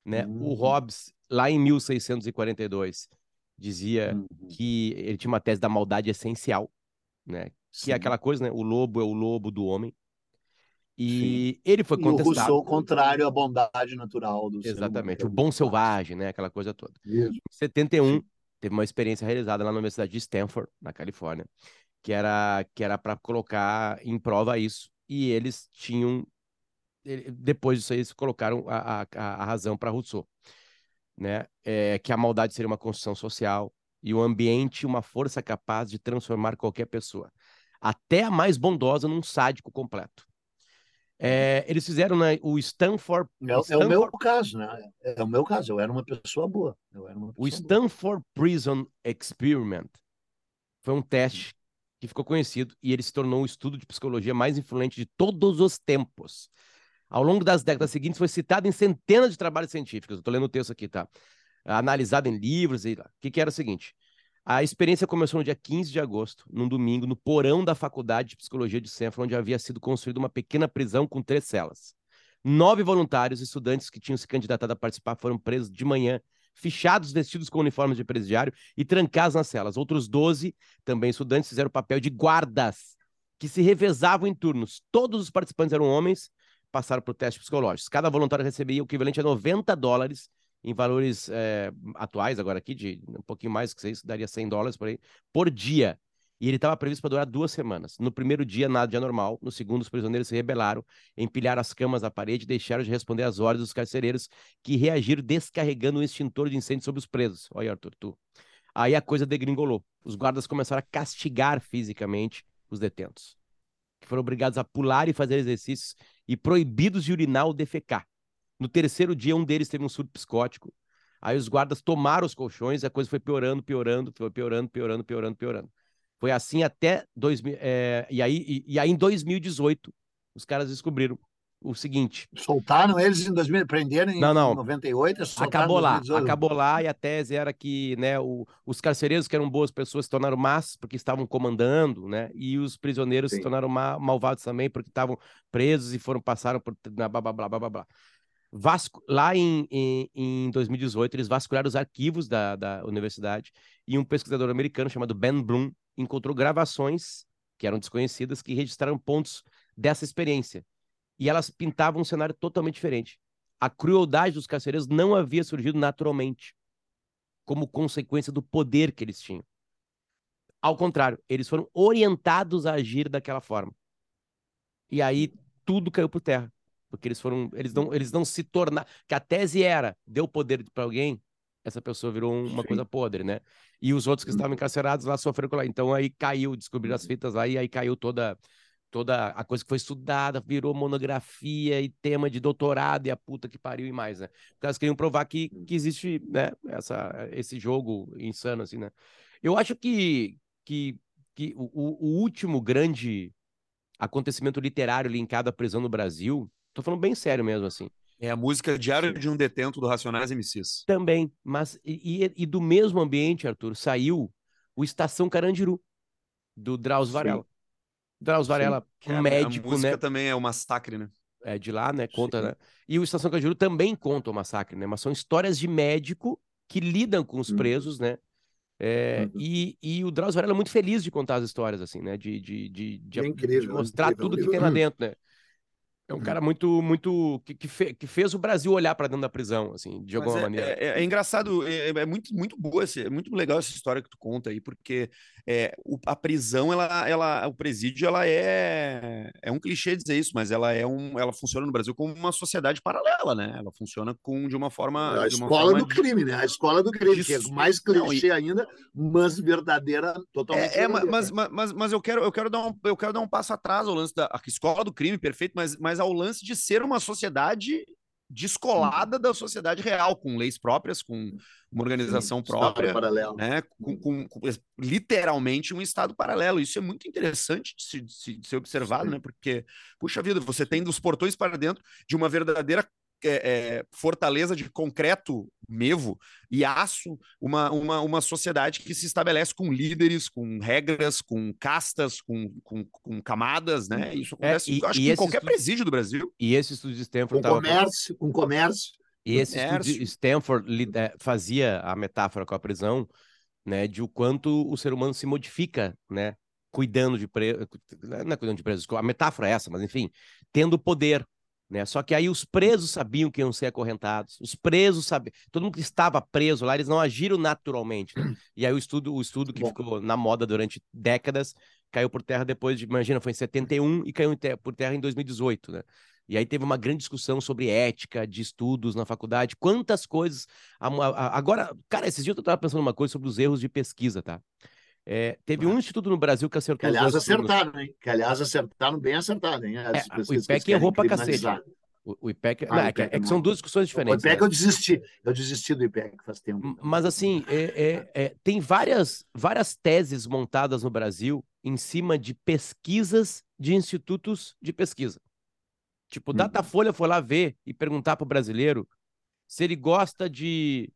S1: Né? Uhum. O hum. Hobbes, lá em 1642, dizia que ele tinha uma tese da maldade essencial, né? que é aquela coisa, né? o lobo é o lobo do homem. E Sim. ele foi contestado. E o
S2: Rousseau contrário à bondade natural do
S1: Exatamente, o bom selvagem, né? aquela coisa toda. Isso. Em 71, Sim teve uma experiência realizada lá na Universidade de Stanford, na Califórnia, que era que era para colocar em prova isso. E eles tinham depois disso aí, eles colocaram a, a, a razão para Rousseau, né? É, que a maldade seria uma construção social e o ambiente uma força capaz de transformar qualquer pessoa, até a mais bondosa, num sádico completo. É, eles fizeram né, o Stanford,
S2: é, Stanford. É o meu caso, né? É o meu caso. Eu era uma pessoa boa. Uma pessoa
S1: o Stanford boa. Prison Experiment foi um teste que ficou conhecido e ele se tornou o estudo de psicologia mais influente de todos os tempos. Ao longo das décadas seguintes, foi citado em centenas de trabalhos científicos. Estou lendo o texto aqui, tá? Analisado em livros. E... O que, que era o seguinte? A experiência começou no dia 15 de agosto, num domingo, no porão da Faculdade de Psicologia de Stanford, onde havia sido construída uma pequena prisão com três celas. Nove voluntários e estudantes que tinham se candidatado a participar foram presos de manhã, fichados, vestidos com uniformes de presidiário e trancados nas celas. Outros doze, também estudantes, fizeram o papel de guardas, que se revezavam em turnos. Todos os participantes eram homens, passaram por testes psicológicos. Cada voluntário recebia o equivalente a 90 dólares em valores é, atuais, agora aqui, de um pouquinho mais que isso, daria 100 dólares por aí, por dia. E ele estava previsto para durar duas semanas. No primeiro dia, nada de anormal. No segundo, os prisioneiros se rebelaram, empilharam as camas na parede e deixaram de responder às ordens dos carcereiros, que reagiram descarregando um extintor de incêndio sobre os presos. Olha, Arthur, tu. Aí a coisa degringolou. Os guardas começaram a castigar fisicamente os detentos, que foram obrigados a pular e fazer exercícios e proibidos de urinar ou defecar. No terceiro dia, um deles teve um surto psicótico. Aí os guardas tomaram os colchões a coisa foi piorando, piorando, foi piorando, piorando, piorando, piorando. Foi assim até 2000. É, e, aí, e, e aí, em 2018, os caras descobriram o seguinte.
S2: Soltaram eles em 2000, prenderam em
S1: não, não.
S2: 98,
S1: acabou lá, acabou lá e a tese era que, né, o, os carcereiros que eram boas pessoas se tornaram más porque estavam comandando, né, e os prisioneiros Sim. se tornaram ma malvados também porque estavam presos e foram passaram por blá blá blá blá blá blá. Vasco, lá em, em, em 2018, eles vasculharam os arquivos da, da universidade e um pesquisador americano chamado Ben Bloom encontrou gravações que eram desconhecidas que registraram pontos dessa experiência e elas pintavam um cenário totalmente diferente. A crueldade dos carcereiros não havia surgido naturalmente, como consequência do poder que eles tinham. Ao contrário, eles foram orientados a agir daquela forma. E aí tudo caiu por terra, porque eles foram, eles não, eles não se tornaram, que a tese era, deu poder para alguém, essa pessoa virou uma Sim. coisa podre, né? E os outros que estavam encarcerados lá sofreram com lá. Então aí caiu, descobriram as fitas lá e aí caiu toda toda a coisa que foi estudada, virou monografia e tema de doutorado e a puta que pariu e mais, né? Porque elas queriam provar que, que existe, né, essa, esse jogo insano, assim, né? Eu acho que, que, que o, o último grande acontecimento literário linkado à prisão no Brasil, tô falando bem sério mesmo, assim.
S3: É a música Diário Sim. de um Detento do Racionais MCs.
S1: Também, mas e, e, do mesmo ambiente, Arthur, saiu o Estação Carandiru, do Drauzio Varela. Drauzio Varela, um é, médico,
S3: a música
S1: né?
S3: também é o massacre, né?
S1: É de lá, né? Conta, Sim. né? E o Estação Cajuru também conta o massacre, né? Mas são histórias de médico que lidam com os hum. presos, né? É, uhum. e, e o Drauzio Varela é muito feliz de contar as histórias, assim, né? De, de, de, de, é incrível, de mostrar incrível. tudo que tem lá dentro, né? É um cara muito, muito. que, que, fe, que fez o Brasil olhar para dentro da prisão, assim, de alguma
S3: é,
S1: maneira.
S3: É, é, é engraçado, é, é, muito, muito boa, é muito legal essa história que tu conta aí, porque é, o, a prisão, ela, ela, o presídio, ela é. É um clichê dizer isso, mas ela é um. Ela funciona no Brasil como uma sociedade paralela, né? Ela funciona com, de uma forma.
S2: A escola do de... crime, né? A escola do crime, que é mais clichê Não, e... ainda, mas verdadeira, totalmente.
S3: É, é mas, mas, mas, mas, eu, quero, eu, quero dar um, eu quero dar um passo atrás ao lance da a escola do crime, perfeito, mas, mas mas ao lance de ser uma sociedade descolada da sociedade real, com leis próprias, com uma organização Sim, própria, né? Com, com, com, literalmente um estado paralelo. Isso é muito interessante de, se, de ser observado, Sim. né? Porque, puxa vida, você tem dos portões para dentro de uma verdadeira é, é, fortaleza de concreto mevo e aço, uma, uma, uma sociedade que se estabelece com líderes, com regras, com castas, com, com, com camadas, né? Isso é, acontece, é, e, acho que em qualquer estudo... presídio do Brasil.
S1: E esse estudo de Stanford...
S2: Com comércio, com comércio.
S1: E esse comércio. estudo de Stanford é, fazia a metáfora com a prisão, né, de o quanto o ser humano se modifica, né, cuidando de presos, não é cuidando de presos, a metáfora é essa, mas enfim, tendo poder, né? Só que aí os presos sabiam que iam ser acorrentados, os presos sabiam, todo mundo que estava preso lá, eles não agiram naturalmente. Né? E aí o estudo, o estudo que Bom. ficou na moda durante décadas caiu por terra depois de, imagina, foi em 71 e caiu por terra em 2018, né? E aí teve uma grande discussão sobre ética de estudos na faculdade, quantas coisas. Agora, cara, esses dias eu estava pensando uma coisa sobre os erros de pesquisa, tá? É, teve um instituto no Brasil que acertou.
S2: Que, aliás, acertaram, hein? Que, aliás, acertaram bem acertado, hein?
S1: É, o IPEC errou pra cacete. O, o IPEC. Ah, não, é, IPEC é, é, que são duas discussões diferentes.
S2: O IPEC né? eu desisti. Eu desisti do IPEC faz tempo.
S1: Mas, assim, é, é, é, tem várias, várias teses montadas no Brasil em cima de pesquisas de institutos de pesquisa. Tipo, hum. Datafolha foi lá ver e perguntar para o brasileiro se ele gosta de,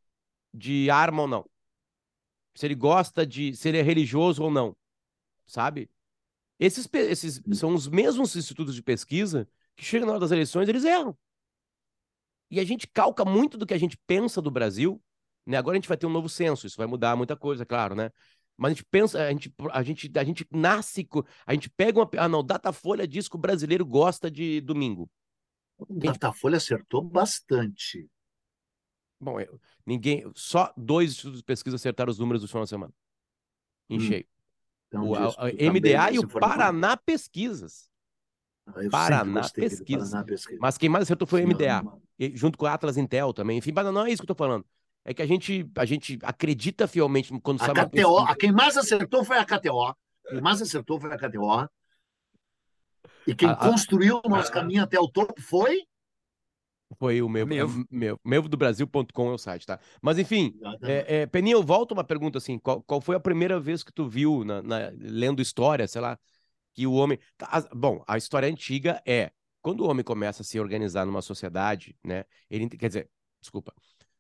S1: de arma ou não se ele gosta de. se ele é religioso ou não. Sabe? Esses, esses são os mesmos institutos de pesquisa que chegam na hora das eleições, eles erram. E a gente calca muito do que a gente pensa do Brasil. Né? Agora a gente vai ter um novo censo, isso vai mudar muita coisa, claro, né? Mas a gente pensa, a gente, a gente, a gente nasce, a gente pega uma. Ah, não, Datafolha diz que o brasileiro gosta de domingo.
S2: O Datafolha acertou bastante.
S1: Bom, eu, ninguém. Só dois estudos de pesquisa acertaram os números do final de semana. Em hum. cheio. Então, o a, a MDA e o Paraná Pesquisas. Ah, Paraná, Pesquisas. Paraná Pesquisa. Mas quem mais acertou foi o MDA, e, junto com a Atlas Intel também. Enfim, mas não é isso que eu tô falando. É que a gente, a gente acredita fielmente quando
S2: a sabe KTO, a quem mais acertou foi a KTO. Quem mais acertou foi a KTO. E quem a, construiu o nosso caminho até o topo foi
S1: foi o meu, [LAUGHS] meu. meu, meu do Brasil.com é o site, tá? Mas enfim, é, é, Peninha, volta uma pergunta assim: qual, qual foi a primeira vez que tu viu, na, na lendo história, sei lá, que o homem. Tá, bom, a história antiga é quando o homem começa a se organizar numa sociedade, né? Ele, quer dizer, desculpa.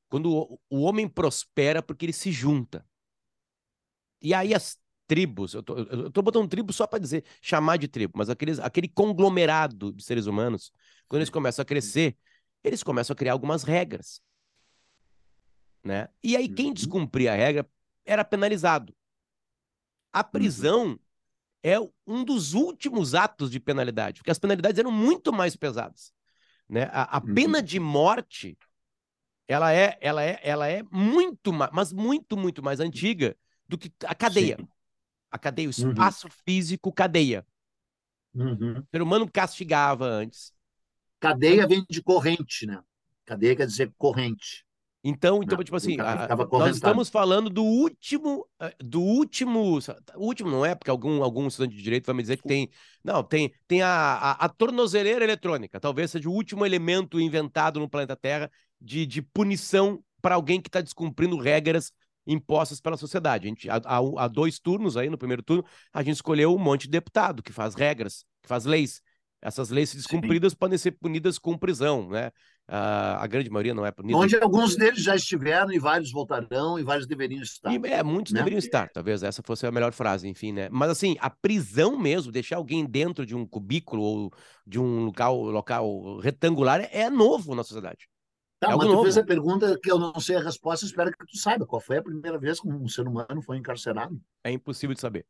S1: Quando o, o homem prospera porque ele se junta. E aí as tribos, eu tô, eu tô botando tribo só para dizer, chamar de tribo, mas aqueles, aquele conglomerado de seres humanos, quando eles começam a crescer, eles começam a criar algumas regras. Né? E aí, quem uhum. descumpria a regra era penalizado. A uhum. prisão é um dos últimos atos de penalidade, porque as penalidades eram muito mais pesadas. Né? A, a pena uhum. de morte ela é, ela é, ela é muito mais, mas muito, muito mais antiga do que a cadeia. Sim. A cadeia, o espaço uhum. físico, cadeia. O ser humano castigava antes.
S2: Cadeia vem de corrente, né? Cadeia quer dizer corrente.
S1: Então, então tipo assim, a, nós estamos falando do último, eh, do último, último não é, porque algum, algum estudante de direito vai me dizer que tem, não, tem, tem a, a, a tornozeleira eletrônica, talvez seja o último elemento inventado no planeta Terra de, de punição para alguém que está descumprindo regras impostas pela sociedade. A gente, há, há, dois turnos aí, no primeiro turno, a gente escolheu um monte de deputado que faz regras, que faz leis. Essas leis descumpridas Sim. podem ser punidas com prisão, né? Uh, a grande maioria não é punida.
S2: Onde alguns deles já estiveram e vários voltarão e vários deveriam estar.
S1: E, é, muitos né? deveriam estar, talvez essa fosse a melhor frase, enfim, né? Mas assim, a prisão mesmo, deixar alguém dentro de um cubículo ou de um local, local retangular é novo na sociedade.
S2: Tá, é mas tu novo. fez a pergunta que eu não sei a resposta, espero que tu saiba. Qual foi a primeira vez que um ser humano foi encarcerado?
S1: É impossível de saber.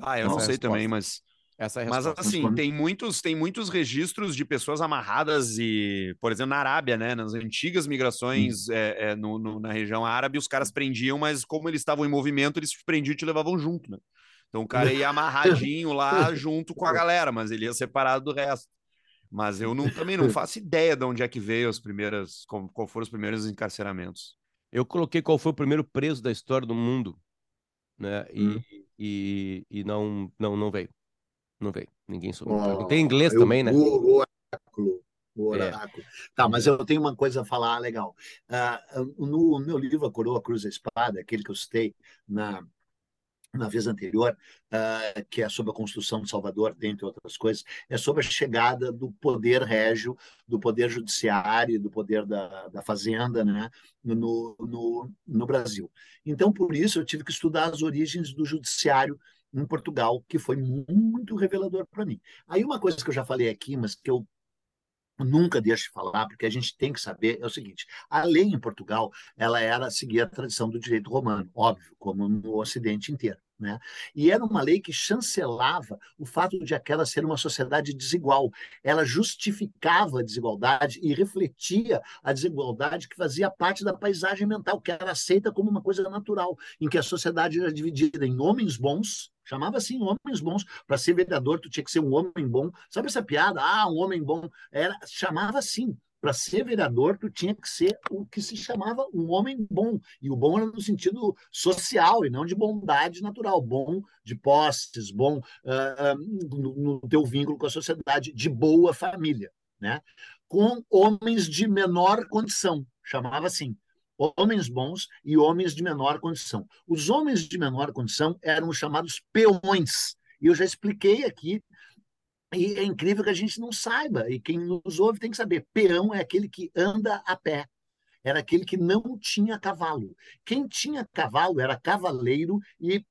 S3: Ah, eu não, não sei também, mas essa é Mas assim, tem muitos, tem muitos registros de pessoas amarradas e, por exemplo, na Arábia, né? Nas antigas migrações é, é, no, no, na região árabe, os caras prendiam, mas como eles estavam em movimento, eles prendiam e te levavam junto, né? Então o cara ia amarradinho lá [LAUGHS] junto com a galera, mas ele ia separado do resto. Mas eu não, também não faço ideia de onde é que veio as primeiras, qual, qual foram os primeiros encarceramentos.
S1: Eu coloquei qual foi o primeiro preso da história do mundo, né? E, hum. e, e não, não, não veio. Não veio. Ninguém soube. Oh, tem inglês também, né?
S2: O oráculo. O é. oráculo. É. Tá, mas eu tenho uma coisa a falar legal. Uh, no meu livro A Coroa Cruz a Espada, aquele que eu citei na, na vez anterior, uh, que é sobre a construção de Salvador, dentre outras coisas, é sobre a chegada do poder régio, do poder judiciário, do poder da, da fazenda né, no, no, no Brasil. Então, por isso, eu tive que estudar as origens do judiciário em Portugal, que foi muito revelador para mim. Aí uma coisa que eu já falei aqui, mas que eu nunca deixo de falar, porque a gente tem que saber, é o seguinte, a lei em Portugal, ela era seguir a tradição do direito romano, óbvio, como no Ocidente inteiro. Né? E era uma lei que chancelava o fato de aquela ser uma sociedade desigual. Ela justificava a desigualdade e refletia a desigualdade que fazia parte da paisagem mental, que era aceita como uma coisa natural, em que a sociedade era dividida em homens bons, chamava assim homens bons. Para ser vereador, tu tinha que ser um homem bom. Sabe essa piada? Ah, um homem bom. Era, chamava assim para ser vereador, tu tinha que ser o que se chamava um homem bom. E o bom era no sentido social e não de bondade natural. Bom de posses, bom uh, no, no teu vínculo com a sociedade, de boa família. Né? Com homens de menor condição, chamava assim homens bons e homens de menor condição. Os homens de menor condição eram os chamados peões. E eu já expliquei aqui e é incrível que a gente não saiba, e quem nos ouve tem que saber: peão é aquele que anda a pé, era aquele que não tinha cavalo. Quem tinha cavalo era cavaleiro e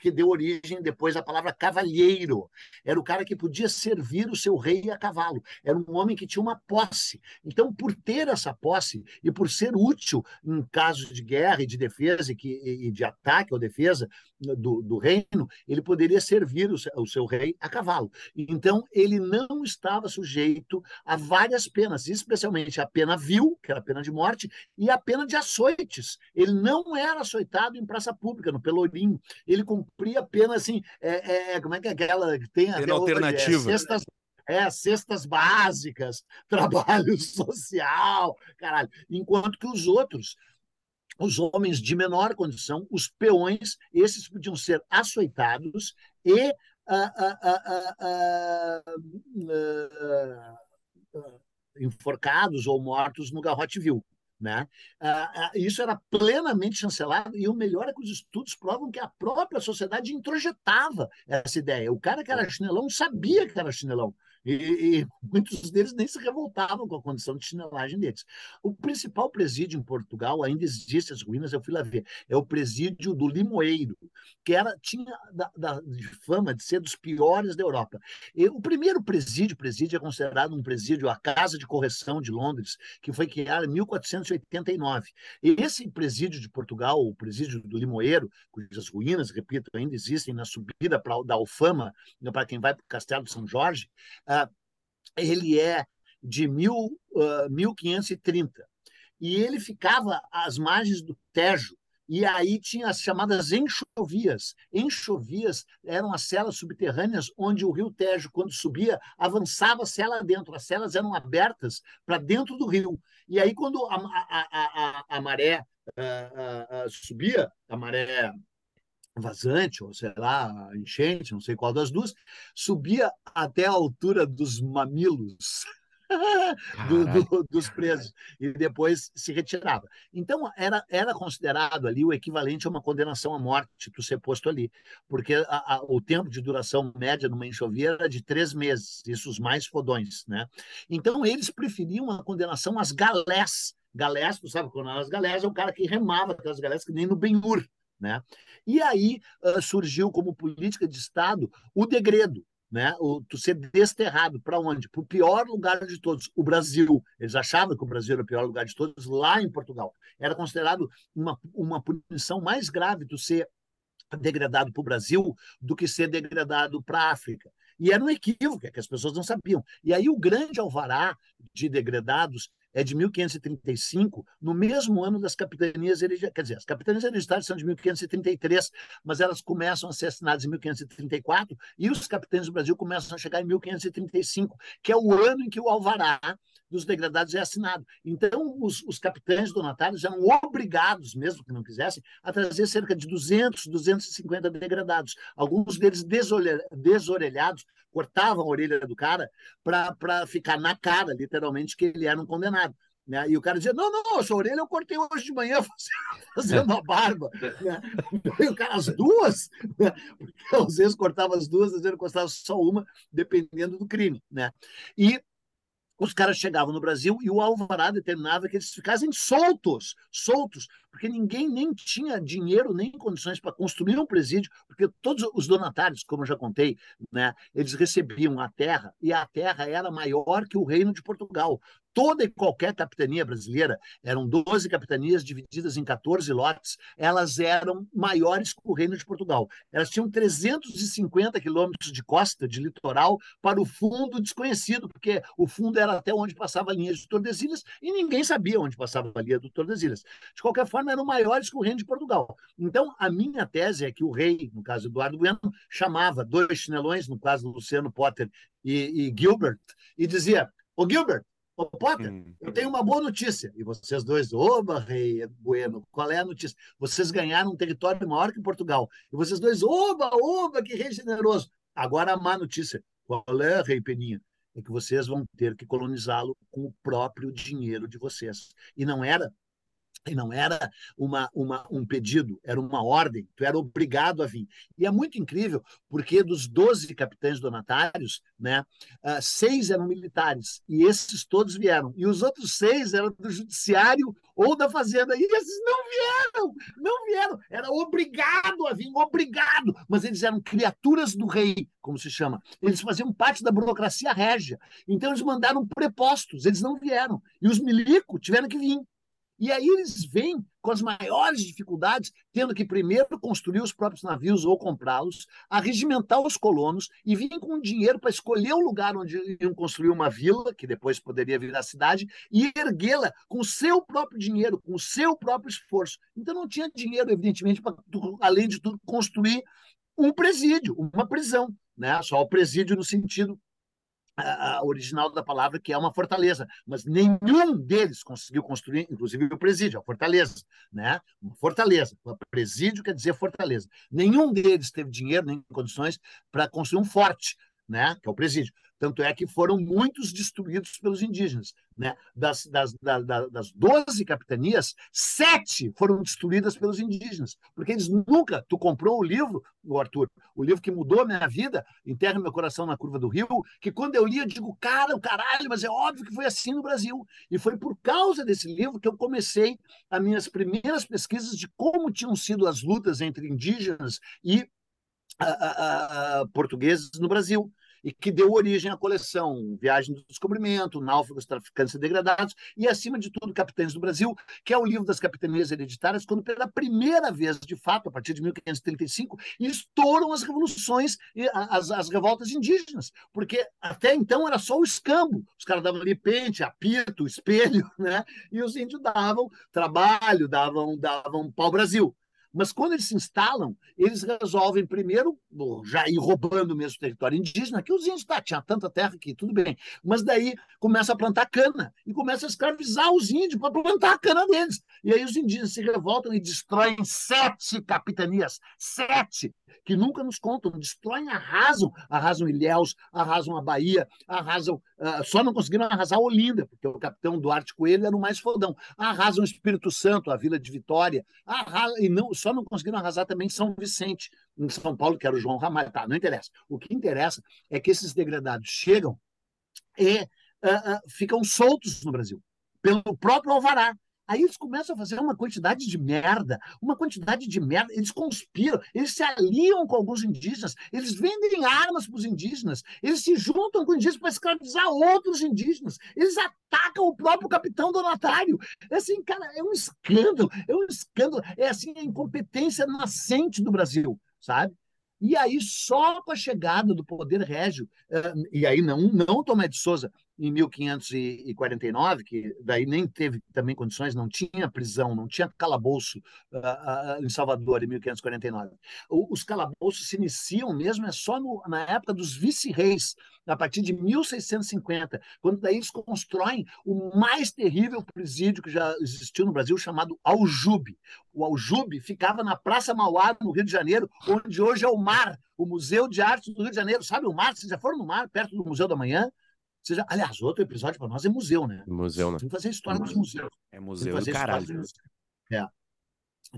S2: que deu origem depois à palavra cavalheiro. Era o cara que podia servir o seu rei a cavalo. Era um homem que tinha uma posse. Então, por ter essa posse e por ser útil em casos de guerra e de defesa e, que, e de ataque ou defesa do, do reino, ele poderia servir o seu, o seu rei a cavalo. Então, ele não estava sujeito a várias penas, especialmente a pena vil, que era a pena de morte, e a pena de açoites. Ele não era açoitado em praça pública, no Pelourinho ele cumpria pena assim, é, é, como é que é aquela que tem
S3: pena alternativa.
S2: é, cestas, é, cestas básicas, [LAUGHS] trabalho social, caralho. Enquanto que os outros, os homens de menor condição, os peões, esses podiam ser açoitados e enforcados ou mortos no garrote vil. Né? Ah, ah, isso era plenamente chancelado, e o melhor é que os estudos provam que a própria sociedade introjetava essa ideia. O cara que era chinelão sabia que era chinelão. E, e, muitos deles nem se revoltavam com a condição de chinelagem deles. O principal presídio em Portugal ainda existe, as ruínas, eu fui lá ver, é o presídio do Limoeiro, que era, tinha da, da, de fama de ser dos piores da Europa. E o primeiro presídio, presídio é considerado um presídio, a Casa de Correção de Londres, que foi criada em 1489. E esse presídio de Portugal, o presídio do Limoeiro, cujas ruínas, repito, ainda existem na subida pra, da Alfama, para quem vai para o Castelo de São Jorge, uh, ele é de mil, uh, 1530. E ele ficava às margens do Tejo, e aí tinha as chamadas enxovias. Enxovias eram as celas subterrâneas onde o rio Tejo, quando subia, avançava a cela dentro. As celas eram abertas para dentro do rio. E aí, quando a, a, a, a maré uh, uh, subia, a maré vazante, ou sei lá, enchente, não sei qual das duas, subia até a altura dos mamilos. [LAUGHS] do, do, dos presos e depois se retirava. Então era, era considerado ali o equivalente a uma condenação à morte tu ser posto ali, porque a, a, o tempo de duração média numa enxovia era de três meses, isso os mais fodões, né? Então eles preferiam a condenação às galés. Galés, tu sabe quando as galés é o cara que remava aquelas galés que nem no Ben-Hur, né? E aí uh, surgiu como política de Estado o degredo, né? O, tu ser desterrado para onde? Para o pior lugar de todos, o Brasil. Eles achavam que o Brasil era o pior lugar de todos, lá em Portugal. Era considerado uma, uma punição mais grave tu ser degradado para o Brasil do que ser degradado para a África. E era um equívoco, é que as pessoas não sabiam. E aí o grande alvará de degradados é de 1535, no mesmo ano das capitanias hereditárias. Quer dizer, as capitanias hereditárias são de 1533, mas elas começam a ser assinadas em 1534 e os capitães do Brasil começam a chegar em 1535, que é o ano em que o alvará dos degradados é assinado. Então, os, os capitães donatários eram obrigados, mesmo que não quisessem, a trazer cerca de 200, 250 degradados. Alguns deles desorelhados, cortavam a orelha do cara para ficar na cara, literalmente, que ele era um condenado. Né? E o cara dizia: Não, não, essa orelha eu cortei hoje de manhã [LAUGHS] fazendo a barba. Né? [LAUGHS] E o cara, as duas, né? porque às vezes cortava as duas, às vezes cortava só uma, dependendo do crime. Né? E os caras chegavam no Brasil e o alvará determinava que eles ficassem soltos, soltos, porque ninguém nem tinha dinheiro nem condições para construir um presídio, porque todos os donatários, como eu já contei, né, eles recebiam a terra e a terra era maior que o reino de Portugal toda e qualquer capitania brasileira, eram 12 capitanias divididas em 14 lotes, elas eram maiores que o Reino de Portugal. Elas tinham 350 quilômetros de costa, de litoral, para o fundo desconhecido, porque o fundo era até onde passava a linha de Tordesilhas e ninguém sabia onde passava a linha do Tordesilhas. De qualquer forma, eram maiores que o Reino de Portugal. Então, a minha tese é que o rei, no caso Eduardo Bueno, chamava dois chinelões, no caso Luciano Potter e, e Gilbert, e dizia: Ô Gilbert, Ô, Potter, hum. eu tenho uma boa notícia. E vocês dois, oba, rei Bueno, qual é a notícia? Vocês ganharam um território maior que Portugal. E vocês dois, oba, oba, que rei generoso. Agora a má notícia. Qual é, rei Peninha? É que vocês vão ter que colonizá-lo com o próprio dinheiro de vocês. E não era e não era uma, uma, um pedido, era uma ordem, tu era obrigado a vir. E é muito incrível, porque dos 12 capitães donatários, né, uh, seis eram militares, e esses todos vieram. E os outros seis eram do judiciário ou da fazenda, e esses não vieram, não vieram. Era obrigado a vir, obrigado. Mas eles eram criaturas do rei, como se chama. Eles faziam parte da burocracia régia. Então eles mandaram prepostos, eles não vieram. E os milico tiveram que vir. E aí eles vêm com as maiores dificuldades, tendo que primeiro construir os próprios navios ou comprá-los, arregimentar os colonos e vir com dinheiro para escolher o lugar onde iam construir uma vila, que depois poderia virar cidade, e erguê-la com o seu próprio dinheiro, com o seu próprio esforço. Então não tinha dinheiro, evidentemente, para, além de tudo, construir um presídio, uma prisão. Né? Só o presídio no sentido a, original da palavra, que é uma fortaleza, mas nenhum deles conseguiu construir, inclusive o presídio, a fortaleza, né? Uma fortaleza. O presídio quer dizer fortaleza. Nenhum deles teve dinheiro nem condições para construir um forte, né? Que é o presídio. Tanto é que foram muitos destruídos pelos indígenas. Né? Das, das, das, das 12 capitanias, sete foram destruídas pelos indígenas, porque eles nunca. Tu comprou o livro, Arthur, o livro que mudou a minha vida, Enterra Meu Coração na Curva do Rio, que quando eu li, eu digo, cara, o caralho, mas é óbvio que foi assim no Brasil. E foi por causa desse livro que eu comecei as minhas primeiras pesquisas de como tinham sido as lutas entre indígenas e a, a, a, portugueses no Brasil e que deu origem à coleção Viagem do Descobrimento, Náufragos, Traficantes e Degradados, e, acima de tudo, Capitães do Brasil, que é o livro das capitanias hereditárias, quando pela primeira vez, de fato, a partir de 1535, estouram as revoluções as, as revoltas indígenas, porque até então era só o escambo, os caras davam ali pente, apito, espelho, [LAUGHS] né? e os índios davam trabalho, davam, davam pau-brasil. Mas quando eles se instalam, eles resolvem primeiro já ir roubando mesmo o território indígena, que os índios tá, tinha tanta terra que tudo bem. Mas daí começa a plantar cana e começa a escravizar os índios para plantar a cana deles. E aí os indígenas se revoltam e destroem sete capitanias, sete que nunca nos contam, destroem, arrasam, arrasam Ilhéus, arrasam a Bahia, arrasam, uh, só não conseguiram arrasar Olinda, porque o capitão Duarte Coelho era o mais fodão, arrasam o Espírito Santo, a Vila de Vitória, arrasam, e não, só não conseguiram arrasar também São Vicente, em São Paulo, que era o João Ramalho, tá, não interessa. O que interessa é que esses degradados chegam e uh, uh, ficam soltos no Brasil, pelo próprio Alvará, Aí eles começam a fazer uma quantidade de merda, uma quantidade de merda. Eles conspiram, eles se aliam com alguns indígenas, eles vendem armas para os indígenas, eles se juntam com indígenas para escravizar outros indígenas, eles atacam o próprio capitão donatário. É assim, cara, é um escândalo, é um escândalo. É assim a incompetência nascente do Brasil, sabe? E aí, só com a chegada do poder régio, eh, e aí não, não Tomé de Souza, em 1549, que daí nem teve também condições, não tinha prisão, não tinha calabouço uh, uh, em Salvador, em 1549. O, os calabouços se iniciam mesmo é só no, na época dos vice-reis, a partir de 1650, quando daí eles constroem o mais terrível presídio que já existiu no Brasil, chamado Aljube. O Aljube ficava na Praça Mauá, no Rio de Janeiro, onde hoje é o MAR, o Museu de Arte do Rio de Janeiro. Sabe o MAR? Vocês já foram no MAR, perto do Museu da Manhã? Seja, aliás, outro episódio para nós é museu, né?
S1: Museu, né?
S2: Tem que fazer a história dos museus.
S3: É museu do caralho.
S2: É.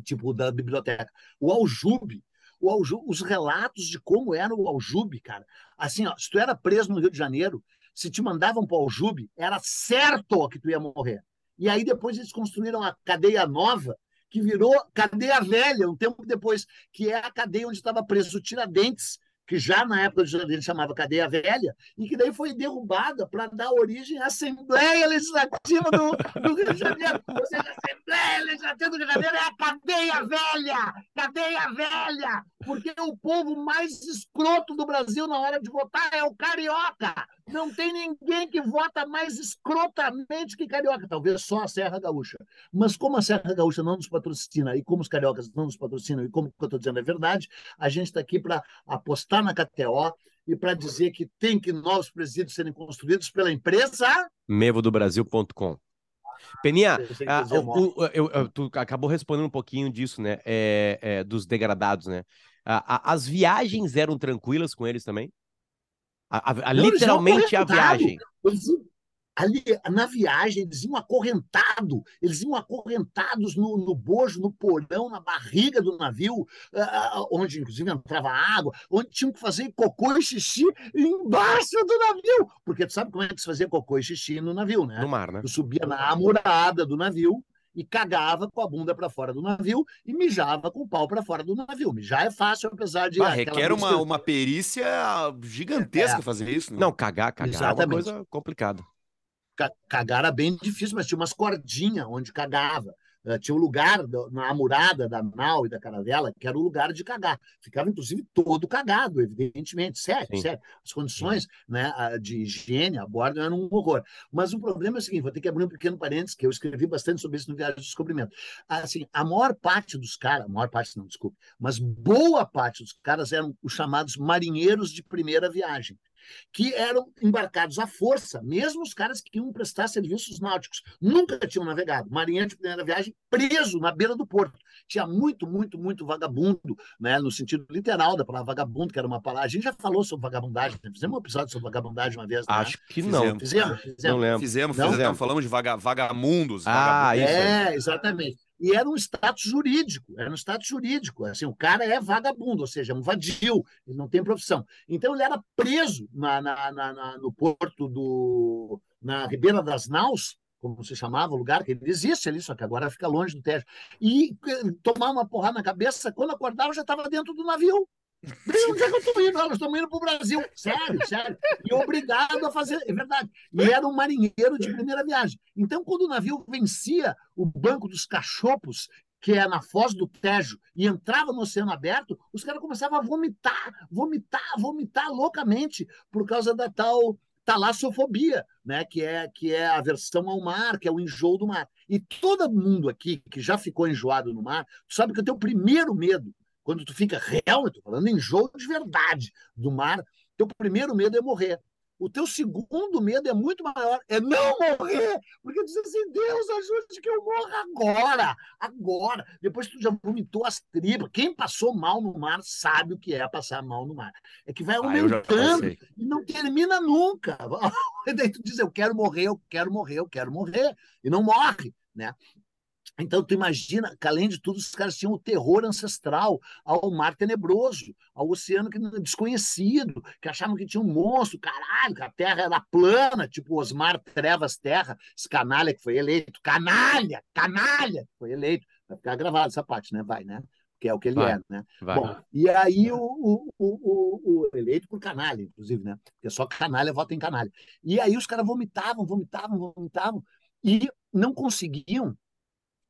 S2: Tipo, da biblioteca. O Aljube, o Aljube, os relatos de como era o Aljube, cara. Assim, ó, se tu era preso no Rio de Janeiro, se te mandavam para o Aljube, era certo que tu ia morrer. E aí depois eles construíram a cadeia nova, que virou cadeia velha, um tempo depois, que é a cadeia onde estava preso o Tiradentes, que já na época do Jurandir chamava Cadeia Velha, e que daí foi derrubada para dar origem à Assembleia Legislativa do, do, Rio de Janeiro. Ou seja, a Assembleia Legislativa do Rio de Janeiro é a Cadeia Velha! Cadeia Velha! Porque o povo mais escroto do Brasil na hora de votar é o carioca. Não tem ninguém que vota mais escrotamente que carioca, talvez só a Serra Gaúcha. Mas como a Serra Gaúcha não nos patrocina e como os cariocas não nos patrocinam e como eu estou dizendo é verdade, a gente está aqui para apostar na KTO e para dizer que tem que novos presídios serem construídos pela empresa
S1: mevodobrasil.com. Peninha, ah, o, o, eu, eu, tu acabou respondendo um pouquinho disso, né? É, é, dos degradados, né? as viagens eram tranquilas com eles também? A, a, a literalmente a viagem.
S2: Ali, na viagem, eles iam acorrentado, eles iam acorrentados no, no bojo, no porão, na barriga do navio, uh, onde inclusive entrava água, onde tinham que fazer cocô e xixi embaixo do navio. Porque tu sabe como é que se fazia cocô e xixi no navio, né?
S1: No mar, né?
S2: Tu subia na amurada do navio, e cagava com a bunda para fora do navio e mijava com o pau para fora do navio. Mijar é fácil, apesar de.
S3: Ah, requer uma, uma perícia gigantesca é. fazer isso.
S1: Né? Não, cagar, cagar Exatamente. é uma coisa complicada.
S2: Cagar era bem difícil, mas tinha umas cordinhas onde cagava. Uh, tinha um lugar na amurada da nau e da caravela que era o lugar de cagar. Ficava, inclusive, todo cagado, evidentemente. Sério, Sim. sério. As condições né, de higiene a bordo eram um horror. Mas o problema é o seguinte: vou ter que abrir um pequeno parênteses, que eu escrevi bastante sobre isso no Viagem de Descobrimento. Assim, a maior parte dos caras, a maior parte não, desculpe, mas boa parte dos caras eram os chamados marinheiros de primeira viagem que eram embarcados à força, mesmo os caras que iam prestar serviços náuticos. Nunca tinham navegado. Marinheiro de primeira viagem preso na beira do porto. Tinha muito, muito, muito vagabundo, né, no sentido literal da palavra vagabundo, que era uma palavra. A gente já falou sobre vagabundagem, né? fizemos um episódio sobre vagabundagem uma vez.
S1: Né? Acho que não.
S2: Fizemos, fizemos.
S3: Não lembro. Fizemos, não? fizemos. Falamos de vaga, vagamundos.
S1: Ah,
S2: vagamundos. isso. É, exatamente e era um status jurídico, era um status jurídico. Assim, o cara é vagabundo, ou seja, é um vadio, ele não tem profissão. Então ele era preso na, na, na, no porto do. na Ribeira das Naus, como se chamava o lugar, que ele existe ali, só que agora fica longe do Tejo. E eh, tomar uma porrada na cabeça, quando acordava, já estava dentro do navio. Onde é que eu estou indo? Nós estamos indo para o Brasil. Sério, sério. E obrigado a fazer. É verdade. E era um marinheiro de primeira viagem. Então, quando o navio vencia o Banco dos Cachopos, que é na foz do Tejo, e entrava no oceano aberto, os caras começavam a vomitar, vomitar, vomitar loucamente por causa da tal talassofobia, né? que, é, que é a aversão ao mar, que é o enjoo do mar. E todo mundo aqui que já ficou enjoado no mar, sabe que o teu primeiro medo quando tu fica real, eu estou falando em jogo de verdade do mar, teu primeiro medo é morrer. O teu segundo medo é muito maior, é não morrer, porque tu diz assim, Deus ajude que eu morra agora, agora. Depois que tu já vomitou as tripas, quem passou mal no mar sabe o que é passar mal no mar. É que vai ah, aumentando ah, e não termina nunca. [LAUGHS] E daí tu diz, eu quero morrer, eu quero morrer, eu quero morrer, e não morre, né? Então, tu imagina que, além de tudo, os caras tinham o terror ancestral ao mar tenebroso, ao oceano que, desconhecido, que achavam que tinha um monstro, caralho, que a terra era plana, tipo Osmar Trevas Terra, esse canalha que foi eleito, canalha, canalha, que foi eleito. Vai ficar gravado essa parte, né? Vai, né? Que é o que ele vai, é, né? Vai. Bom, e aí o, o, o, o, eleito por canalha, inclusive, né? Porque só canalha vota em canalha. E aí os caras vomitavam, vomitavam, vomitavam, e não conseguiam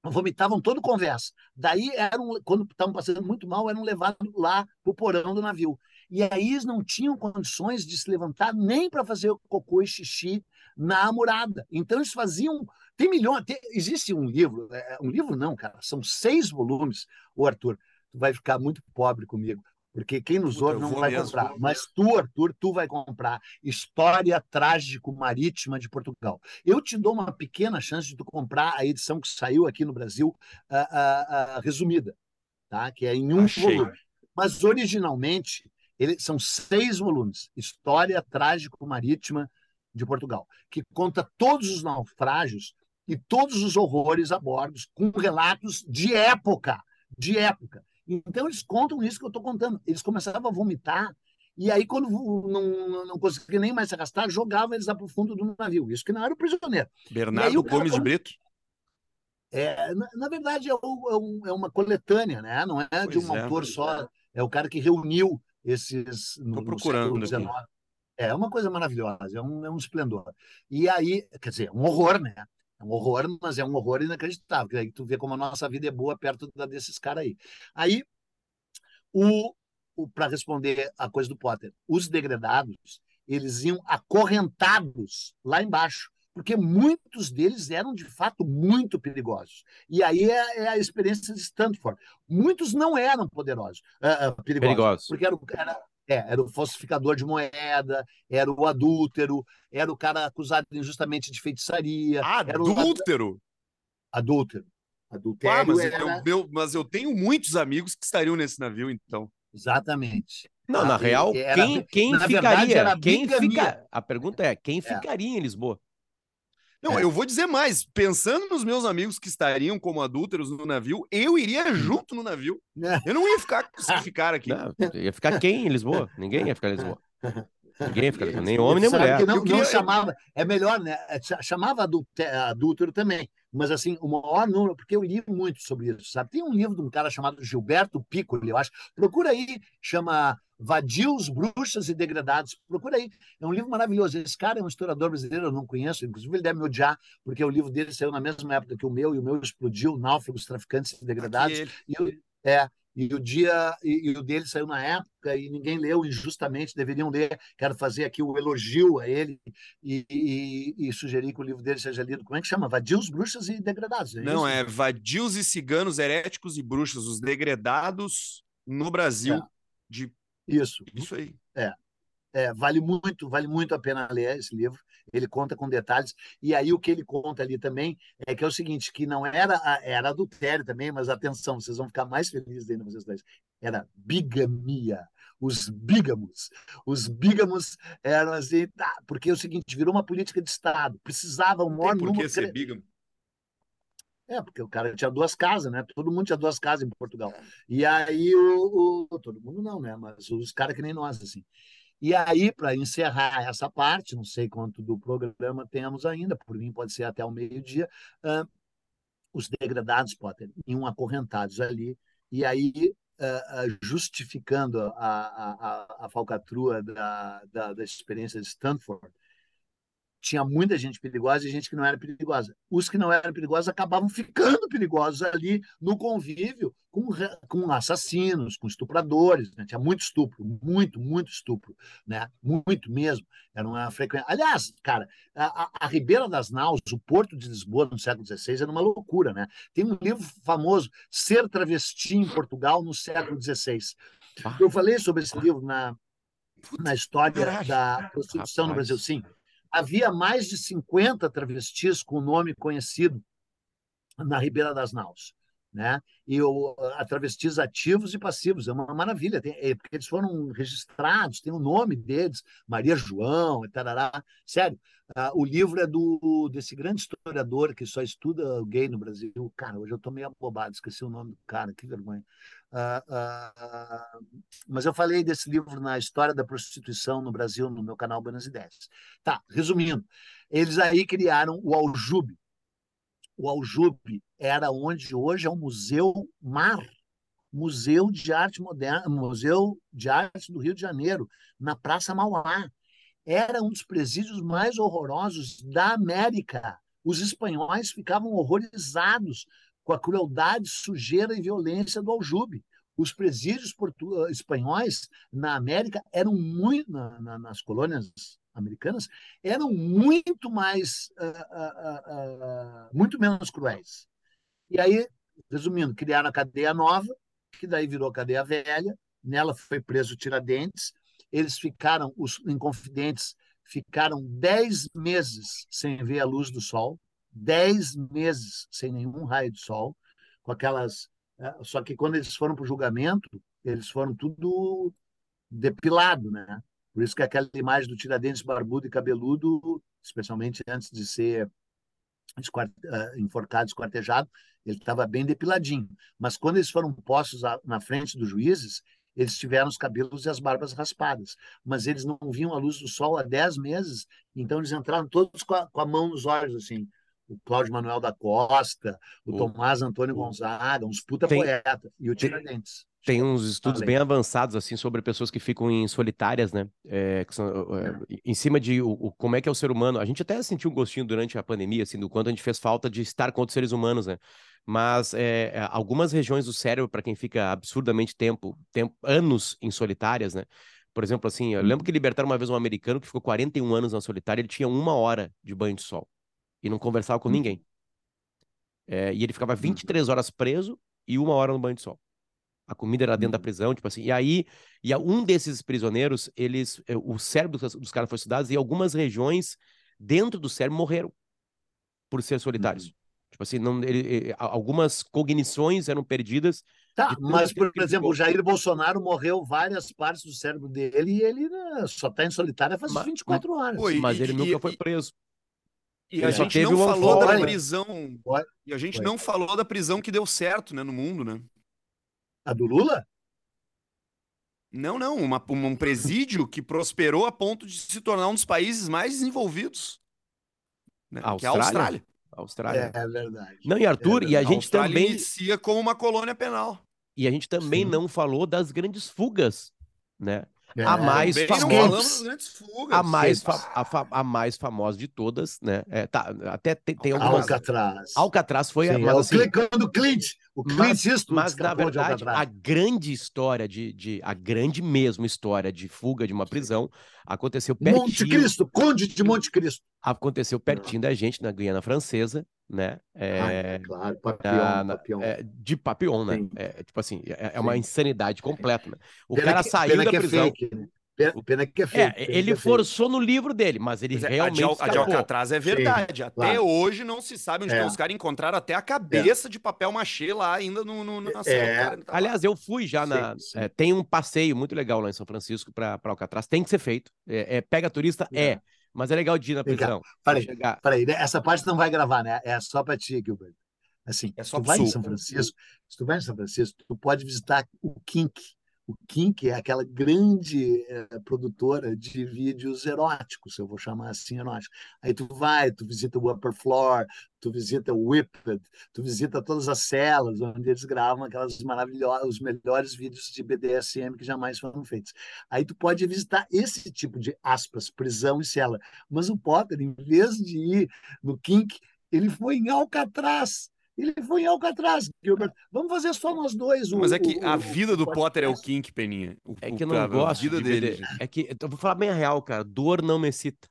S2: vomitavam todo conversa. Daí, eram, quando estavam passando muito mal, eram levados lá para o porão do navio. E aí eles não tinham condições de se levantar nem para fazer cocô e xixi na amurada. Então eles faziam. Tem milhões. Tem, existe um livro, é, um livro não, cara, são seis volumes. O Arthur, tu vai ficar muito pobre comigo. Porque quem nos ouve não vai mesmo. comprar. Mas tu, Arthur, tu vai comprar História Trágico-Marítima de Portugal. Eu te dou uma pequena chance de tu comprar a edição que saiu aqui no Brasil, a, a, a resumida, tá? que é em um Achei. volume. Mas originalmente ele, são seis volumes. História Trágico-Marítima de Portugal, que conta todos os naufrágios e todos os horrores a bordo, com relatos de época, de época. Então, eles contam isso que eu estou contando. Eles começavam a vomitar, e aí, quando não, não conseguia nem mais se arrastar, jogavam eles lá para o fundo do navio. Isso que não era o prisioneiro.
S3: Bernardo Gomes de Brito?
S2: É, na, na verdade, é, o, é, é, uma coletânea, né? não é pois de um é. autor só. É o cara que reuniu esses.
S3: Estou procurando.
S2: No é uma coisa maravilhosa, é um, é um esplendor. E aí, quer dizer, um horror, né? É um horror, mas é um horror inacreditável. Aí tu vê como a nossa vida é boa perto da desses caras aí. Aí, o, o para responder a coisa do Potter, os degradados, eles iam acorrentados lá embaixo, porque muitos deles eram de fato muito perigosos. E aí é, é a experiência de Stanford. Muitos não eram poderosos, uh, perigosos, perigosos, porque era, era, é, era o falsificador de moeda, era o adúltero, era o cara acusado injustamente de feitiçaria.
S3: Adúltero?
S2: O... Adúltero. Adultério
S3: ah, mas, era... eu, meu, mas eu tenho muitos amigos que estariam nesse navio, então.
S2: Exatamente.
S1: Não, na real, era, quem, quem ficaria? Verdade, quem fica... A pergunta é, quem é. ficaria é. em Lisboa?
S3: Não, é. eu vou dizer mais. Pensando nos meus amigos que estariam como adúlteros no navio, eu iria junto no navio. É. Eu não ia ficar com esse [LAUGHS] cara aqui. Não,
S1: ia ficar quem em Lisboa? Ninguém ia ficar em Lisboa. Ninguém em Lisboa. Nem homem, nem mulher.
S2: Não, não, chamava, é melhor, né? É, chamava adúltero também. Mas, assim, o maior número, porque eu li muito sobre isso, sabe? Tem um livro de um cara chamado Gilberto Piccoli, eu acho. Procura aí, chama Vadios, Bruxas e Degradados. Procura aí. É um livro maravilhoso. Esse cara é um historiador brasileiro, eu não conheço. Inclusive, ele deve me odiar, porque o livro dele saiu na mesma época que o meu, e o meu explodiu, Náufragos, Traficantes e Degradados. E eu, é, e o dia e, e, o dele saiu na época e ninguém leu injustamente, deveriam ler. Quero fazer aqui o elogio a ele e, e, e, sugerir que o livro dele seja lido. Como é que chama? Vadios, Bruxas e Degradados.
S3: É Não, é Vadios e Ciganos, Heréticos e Bruxas, os Degradados no Brasil. É. De
S2: isso.
S3: Isso aí.
S2: É. É, vale muito, vale muito a pena ler esse livro. Ele conta com detalhes. E aí o que ele conta ali também é que é o seguinte, que não era era adultério também, mas atenção, vocês vão ficar mais felizes ainda vocês dois. Era bigamia. Os bígamos. Os bígamos eram assim, tá, porque é o seguinte, virou uma política de Estado. Precisava um maior
S3: número... Por que ser bígamo?
S2: É, porque o cara tinha duas casas, né? Todo mundo tinha duas casas em Portugal. E aí o, o todo mundo não, né? Mas os caras que nem nós assim. E aí, para encerrar essa parte, não sei quanto do programa temos ainda, por mim pode ser até o meio-dia, uh, os degradados, Potter, iam acorrentados ali, e aí uh, uh, justificando a, a, a, falcatrua da, da, da experiência de Stanford, tinha muita gente perigosa e gente que não era perigosa. Os que não eram perigosos acabavam ficando perigosos ali no convívio com, com assassinos, com estupradores. Né? Tinha muito estupro, muito, muito estupro, né? muito mesmo. Era uma frequência. Aliás, cara, a, a, Ribeira das Naus, o Porto de Lisboa no século XVI, era uma loucura. Né? Tem um livro famoso, Ser Travesti em Portugal no século XVI. Eu falei sobre esse livro na, na história da prostituição no Brasil, sim havia mais de 50 travestis com nome conhecido na Ribeira das Naus. Né? E o, a travestis ativos e passivos, é uma maravilha, tem, é, porque eles foram registrados, tem o nome deles, Maria João, tarará. Sério, uh, o livro é do desse grande historiador que só estuda gay no Brasil. Cara, hoje eu estou meio abobado, esqueci o nome do cara, que vergonha. Uh, uh, mas eu falei desse livro na história da prostituição no Brasil, no meu canal Buenas Ideias. Tá, resumindo, eles aí criaram o Aljube. O Aljube era onde hoje é o Museu Mar, Museu de Arte Moderna, Museu de Arte do Rio de Janeiro, na Praça Mauá. Era um dos presídios mais horrorosos da América. Os espanhóis ficavam horrorizados com a crueldade, sujeira e violência do aljube. Os presídios espanhóis na América eram muito, na, na, nas colônias americanas, eram muito mais, uh, uh, uh, muito menos cruéis. E aí, resumindo, criaram a cadeia nova, que daí virou cadeia velha, nela foi preso Tiradentes, eles ficaram, os inconfidentes ficaram dez meses sem ver a luz do sol, dez meses sem nenhum raio de sol, com aquelas. É, só que quando eles foram para o julgamento, eles foram tudo depilado, né? Por isso que aquela imagem do Tiradentes barbudo e cabeludo, especialmente antes de ser é, enforcado, esquartejado, ele estava bem depiladinho. Mas quando eles foram postos na frente dos juízes, eles tiveram os cabelos e as barbas raspadas. Mas eles não viam a luz do sol há dez meses, então eles entraram todos com a, com a mão nos olhos, assim o Cláudio Manuel da Costa, o, Tomás Antônio Gonzaga, uns puta tem, poeta, e o Tiradentes.
S1: Tem uns estudos bem avançados, assim, sobre pessoas que ficam em solitárias, né? É, são, é, é. Em cima de o, o, como é que é o ser humano. A gente até sentiu um gostinho durante a pandemia, assim, do quanto a gente fez falta de estar com outros seres humanos, né? Mas é, é algumas regiões do cérebro, para quem fica absurdamente tempo, tempo, anos em solitárias, né? Por exemplo, assim, eu lembro que libertaram uma vez um americano que ficou 41 anos na solitária, ele tinha uma hora de banho de sol e não conversava com uhum. ninguém. É, e ele ficava 23 uhum. horas preso e uma hora no banho de sol. A comida era dentro da uhum. prisão, tipo assim. E aí, e um desses prisioneiros, eles, é, o cérebro dos, dos caras foi estudado e algumas regiões dentro do cérebro morreram por ser solitários. Uhum. Tipo assim, não, ele, algumas cognições eram perdidas.
S2: Tá, mas, por exemplo, o Jair Bolsonaro morreu várias partes do cérebro dele e ele né, só está em solitária faz mas, 24 horas.
S1: mas ele e, nunca foi preso.
S3: E a gente não falou da prisão. E a gente não falou da prisão que deu certo, né, no mundo, né?
S2: A do Lula?
S3: Não, não, uma, um presídio que prosperou a ponto de se tornar um dos países mais desenvolvidos. Né?
S1: Austrália? Que é a Austrália.
S2: Austrália. É, é verdade.
S1: Não, e Arthur, é e a gente a também
S3: inicia como uma colônia penal.
S1: E a gente também Sim. não falou das grandes fugas, né? É, a mais famosa. A mais, fa a, a, mais famosa de todas, né? É, tá, até tem, tem algumas.
S2: Alcatraz.
S1: Alcatraz foi
S2: Sim, a. Mas, assim, o Clint. O Clint
S1: mas, mas na verdade, a grande história de, de. A grande mesmo história de fuga de uma prisão aconteceu pertinho.
S2: Monte Cristo, Conde de Monte Cristo.
S1: Aconteceu pertinho da gente, na Guiana Francesa, né? É,
S2: ah, é claro, Papillon,
S1: na, Papillon. É, de Papillon, né? É, tipo assim, é, é, uma insanidade completa. Né? O pena cara que, saiu da prisão. Fake, né?
S2: Pena, pena que é feio.
S1: É, ele é forçou no livro dele, mas ele mas é, realmente.
S3: A de, a de Alcatraz é verdade. Sim, até claro. hoje não se sabe onde é. estão. Os caras encontraram até a cabeça é. de papel machê lá ainda no, no, na
S1: é. Tá Aliás, eu fui já sim, na. Sim. É, tem um passeio muito legal lá em São Francisco para Alcatraz. Tem que ser feito. É, pega turista? É. Mas é legal de ir na prisão.
S2: Peraí, peraí, né? essa parte não vai gravar, né? É só para ti, Gilbert. Assim, é só tu vai em São Francisco, se tu vai em São Francisco, tu pode visitar o Kink, o Kink é aquela grande é, produtora de vídeos eróticos, eu vou chamar assim eróticos. Aí tu vai, tu visita o Upper Floor, tu visita o Whipped, tu visita todas as celas onde eles gravam aquelas maravilhosas, os melhores vídeos de BDSM que jamais foram feitos. Aí tu pode visitar esse tipo de aspas, prisão e cela. Mas o Potter, em vez de ir no Kink, ele foi em Alcatraz ele foi em Alcatraz, Gilbert. Vamos fazer só nós dois.
S3: O, Mas é que o, a vida do Potter é o Kink, Peninha. O,
S1: é que eu não gosto vida de dele. É que, eu vou falar bem a real, cara. Dor não me excita.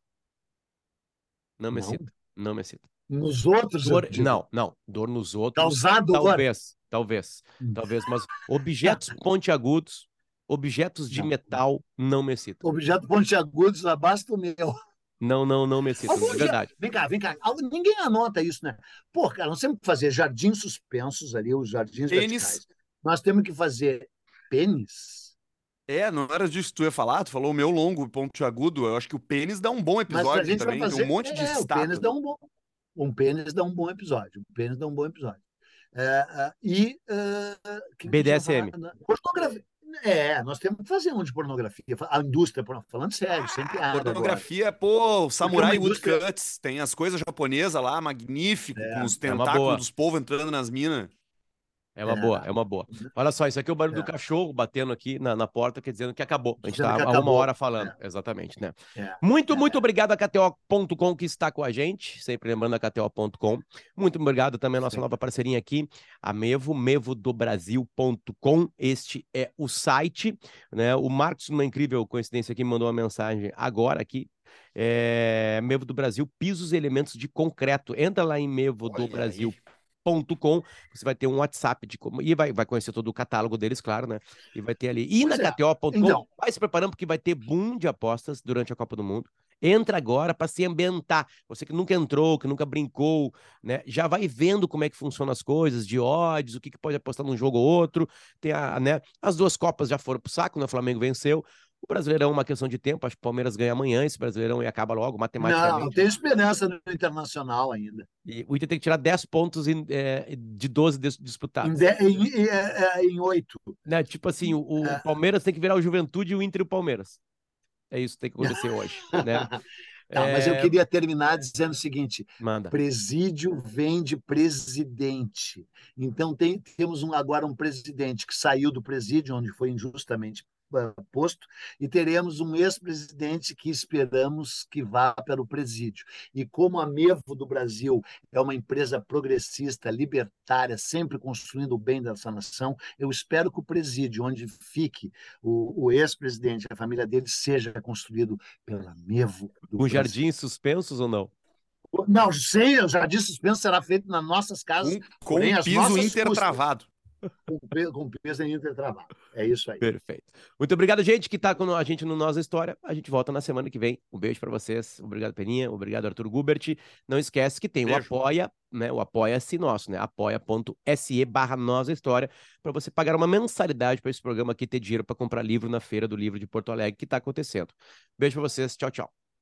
S1: Não me excita. Não me excita.
S2: Nos outros?
S1: Dor, não, não. Dor nos outros.
S2: Causado
S1: Talvez, talvez. Hum. Talvez. Mas objetos [LAUGHS] pontiagudos, objetos de não. metal, não me excitam.
S2: Objeto pontiagudos, basta o meu.
S1: Não, não, não me excita, é verdade.
S2: Vem cá, vem cá. Ninguém anota isso, né? Pô, cara, nós temos que fazer jardins suspensos ali, os jardins pênis. verticais. Nós temos que fazer pênis.
S3: É, não era disso que tu ia falar, tu falou o meu longo, ponto agudo. Eu acho que o pênis dá um bom episódio também, fazer... tem um monte de é,
S2: O pênis dá um bom. Um pênis dá um bom episódio. Um pênis dá um bom episódio. É, uh, e. Uh,
S1: BDSM.
S2: Pornografia. É, nós temos que fazer um de pornografia. A indústria, falando sério, sempre há.
S3: Pornografia, agora. pô, Samurai indústria... Woodcuts, tem as coisas japonesas lá, magnífico, é, com os é tentáculos é dos povos entrando nas minas.
S1: É uma é. boa, é uma boa. Uhum. Olha só, isso aqui é o barulho é. do cachorro batendo aqui na, na porta, quer dizendo que acabou. A gente está há uma hora falando. É. Exatamente, né? É. Muito, é. muito obrigado a KTO.com que está com a gente. Sempre lembrando a KTO.com. Muito obrigado também a nossa Sim. nova parceirinha aqui, a Mevo, mevodobrasil.com. Este é o site. Né? O Marcos, numa incrível coincidência aqui, mandou uma mensagem agora aqui. É, Mevo do Brasil, pisos e elementos de concreto. Entra lá em Mevo do Brasil com você vai ter um WhatsApp de como e vai, vai conhecer todo o catálogo deles, claro, né? E vai ter ali. E pois na é. KTO.com, então... vai se preparando porque vai ter boom de apostas durante a Copa do Mundo. Entra agora para se ambientar. Você que nunca entrou, que nunca brincou, né? Já vai vendo como é que funcionam as coisas, de odds, o que, que pode apostar num jogo ou outro. Tem a, né? As duas Copas já foram pro saco, né? O Flamengo venceu. O Brasileirão é uma questão de tempo, acho que o Palmeiras ganha amanhã, esse Brasileirão e acaba logo, matematicamente.
S2: Não, tem esperança no Internacional ainda.
S1: E o Inter tem que tirar 10 pontos em, é, de 12 disputados.
S2: Em, em, em, é, em 8.
S1: Né? Tipo assim, o, o é. Palmeiras tem que virar o Juventude e o Inter e o Palmeiras. É isso que tem que acontecer hoje, né?
S2: É... [LAUGHS] mas eu queria terminar dizendo o seguinte:
S1: Manda.
S2: presídio vem de presidente. Então tem, temos um, agora um presidente que saiu do presídio, onde foi injustamente posto e teremos um ex-presidente que esperamos que vá para o presídio. E como a Mevo do Brasil é uma empresa progressista, libertária, sempre construindo o bem dessa nação, eu espero que o presídio, onde fique o, o ex-presidente, a família dele, seja construído pela Mevo
S1: do Com jardins suspensos ou não?
S2: Não, sei, o jardim suspenso será feito nas nossas casas.
S3: Um, com um piso intertravado
S2: com, com peso em intertrabalho. É isso aí.
S1: Perfeito. Muito obrigado, gente, que está com a gente no Nossa História. A gente volta na semana que vem. Um beijo para vocês. Obrigado, Peninha. Obrigado, Arthur Gubert. Não esquece que tem beijo. o Apoia, né? O Apoia-se nosso, né? apoia.se barra Nossa História, para você pagar uma mensalidade para esse programa aqui ter dinheiro para comprar livro na Feira do Livro de Porto Alegre, que está acontecendo. Beijo para vocês. Tchau, tchau.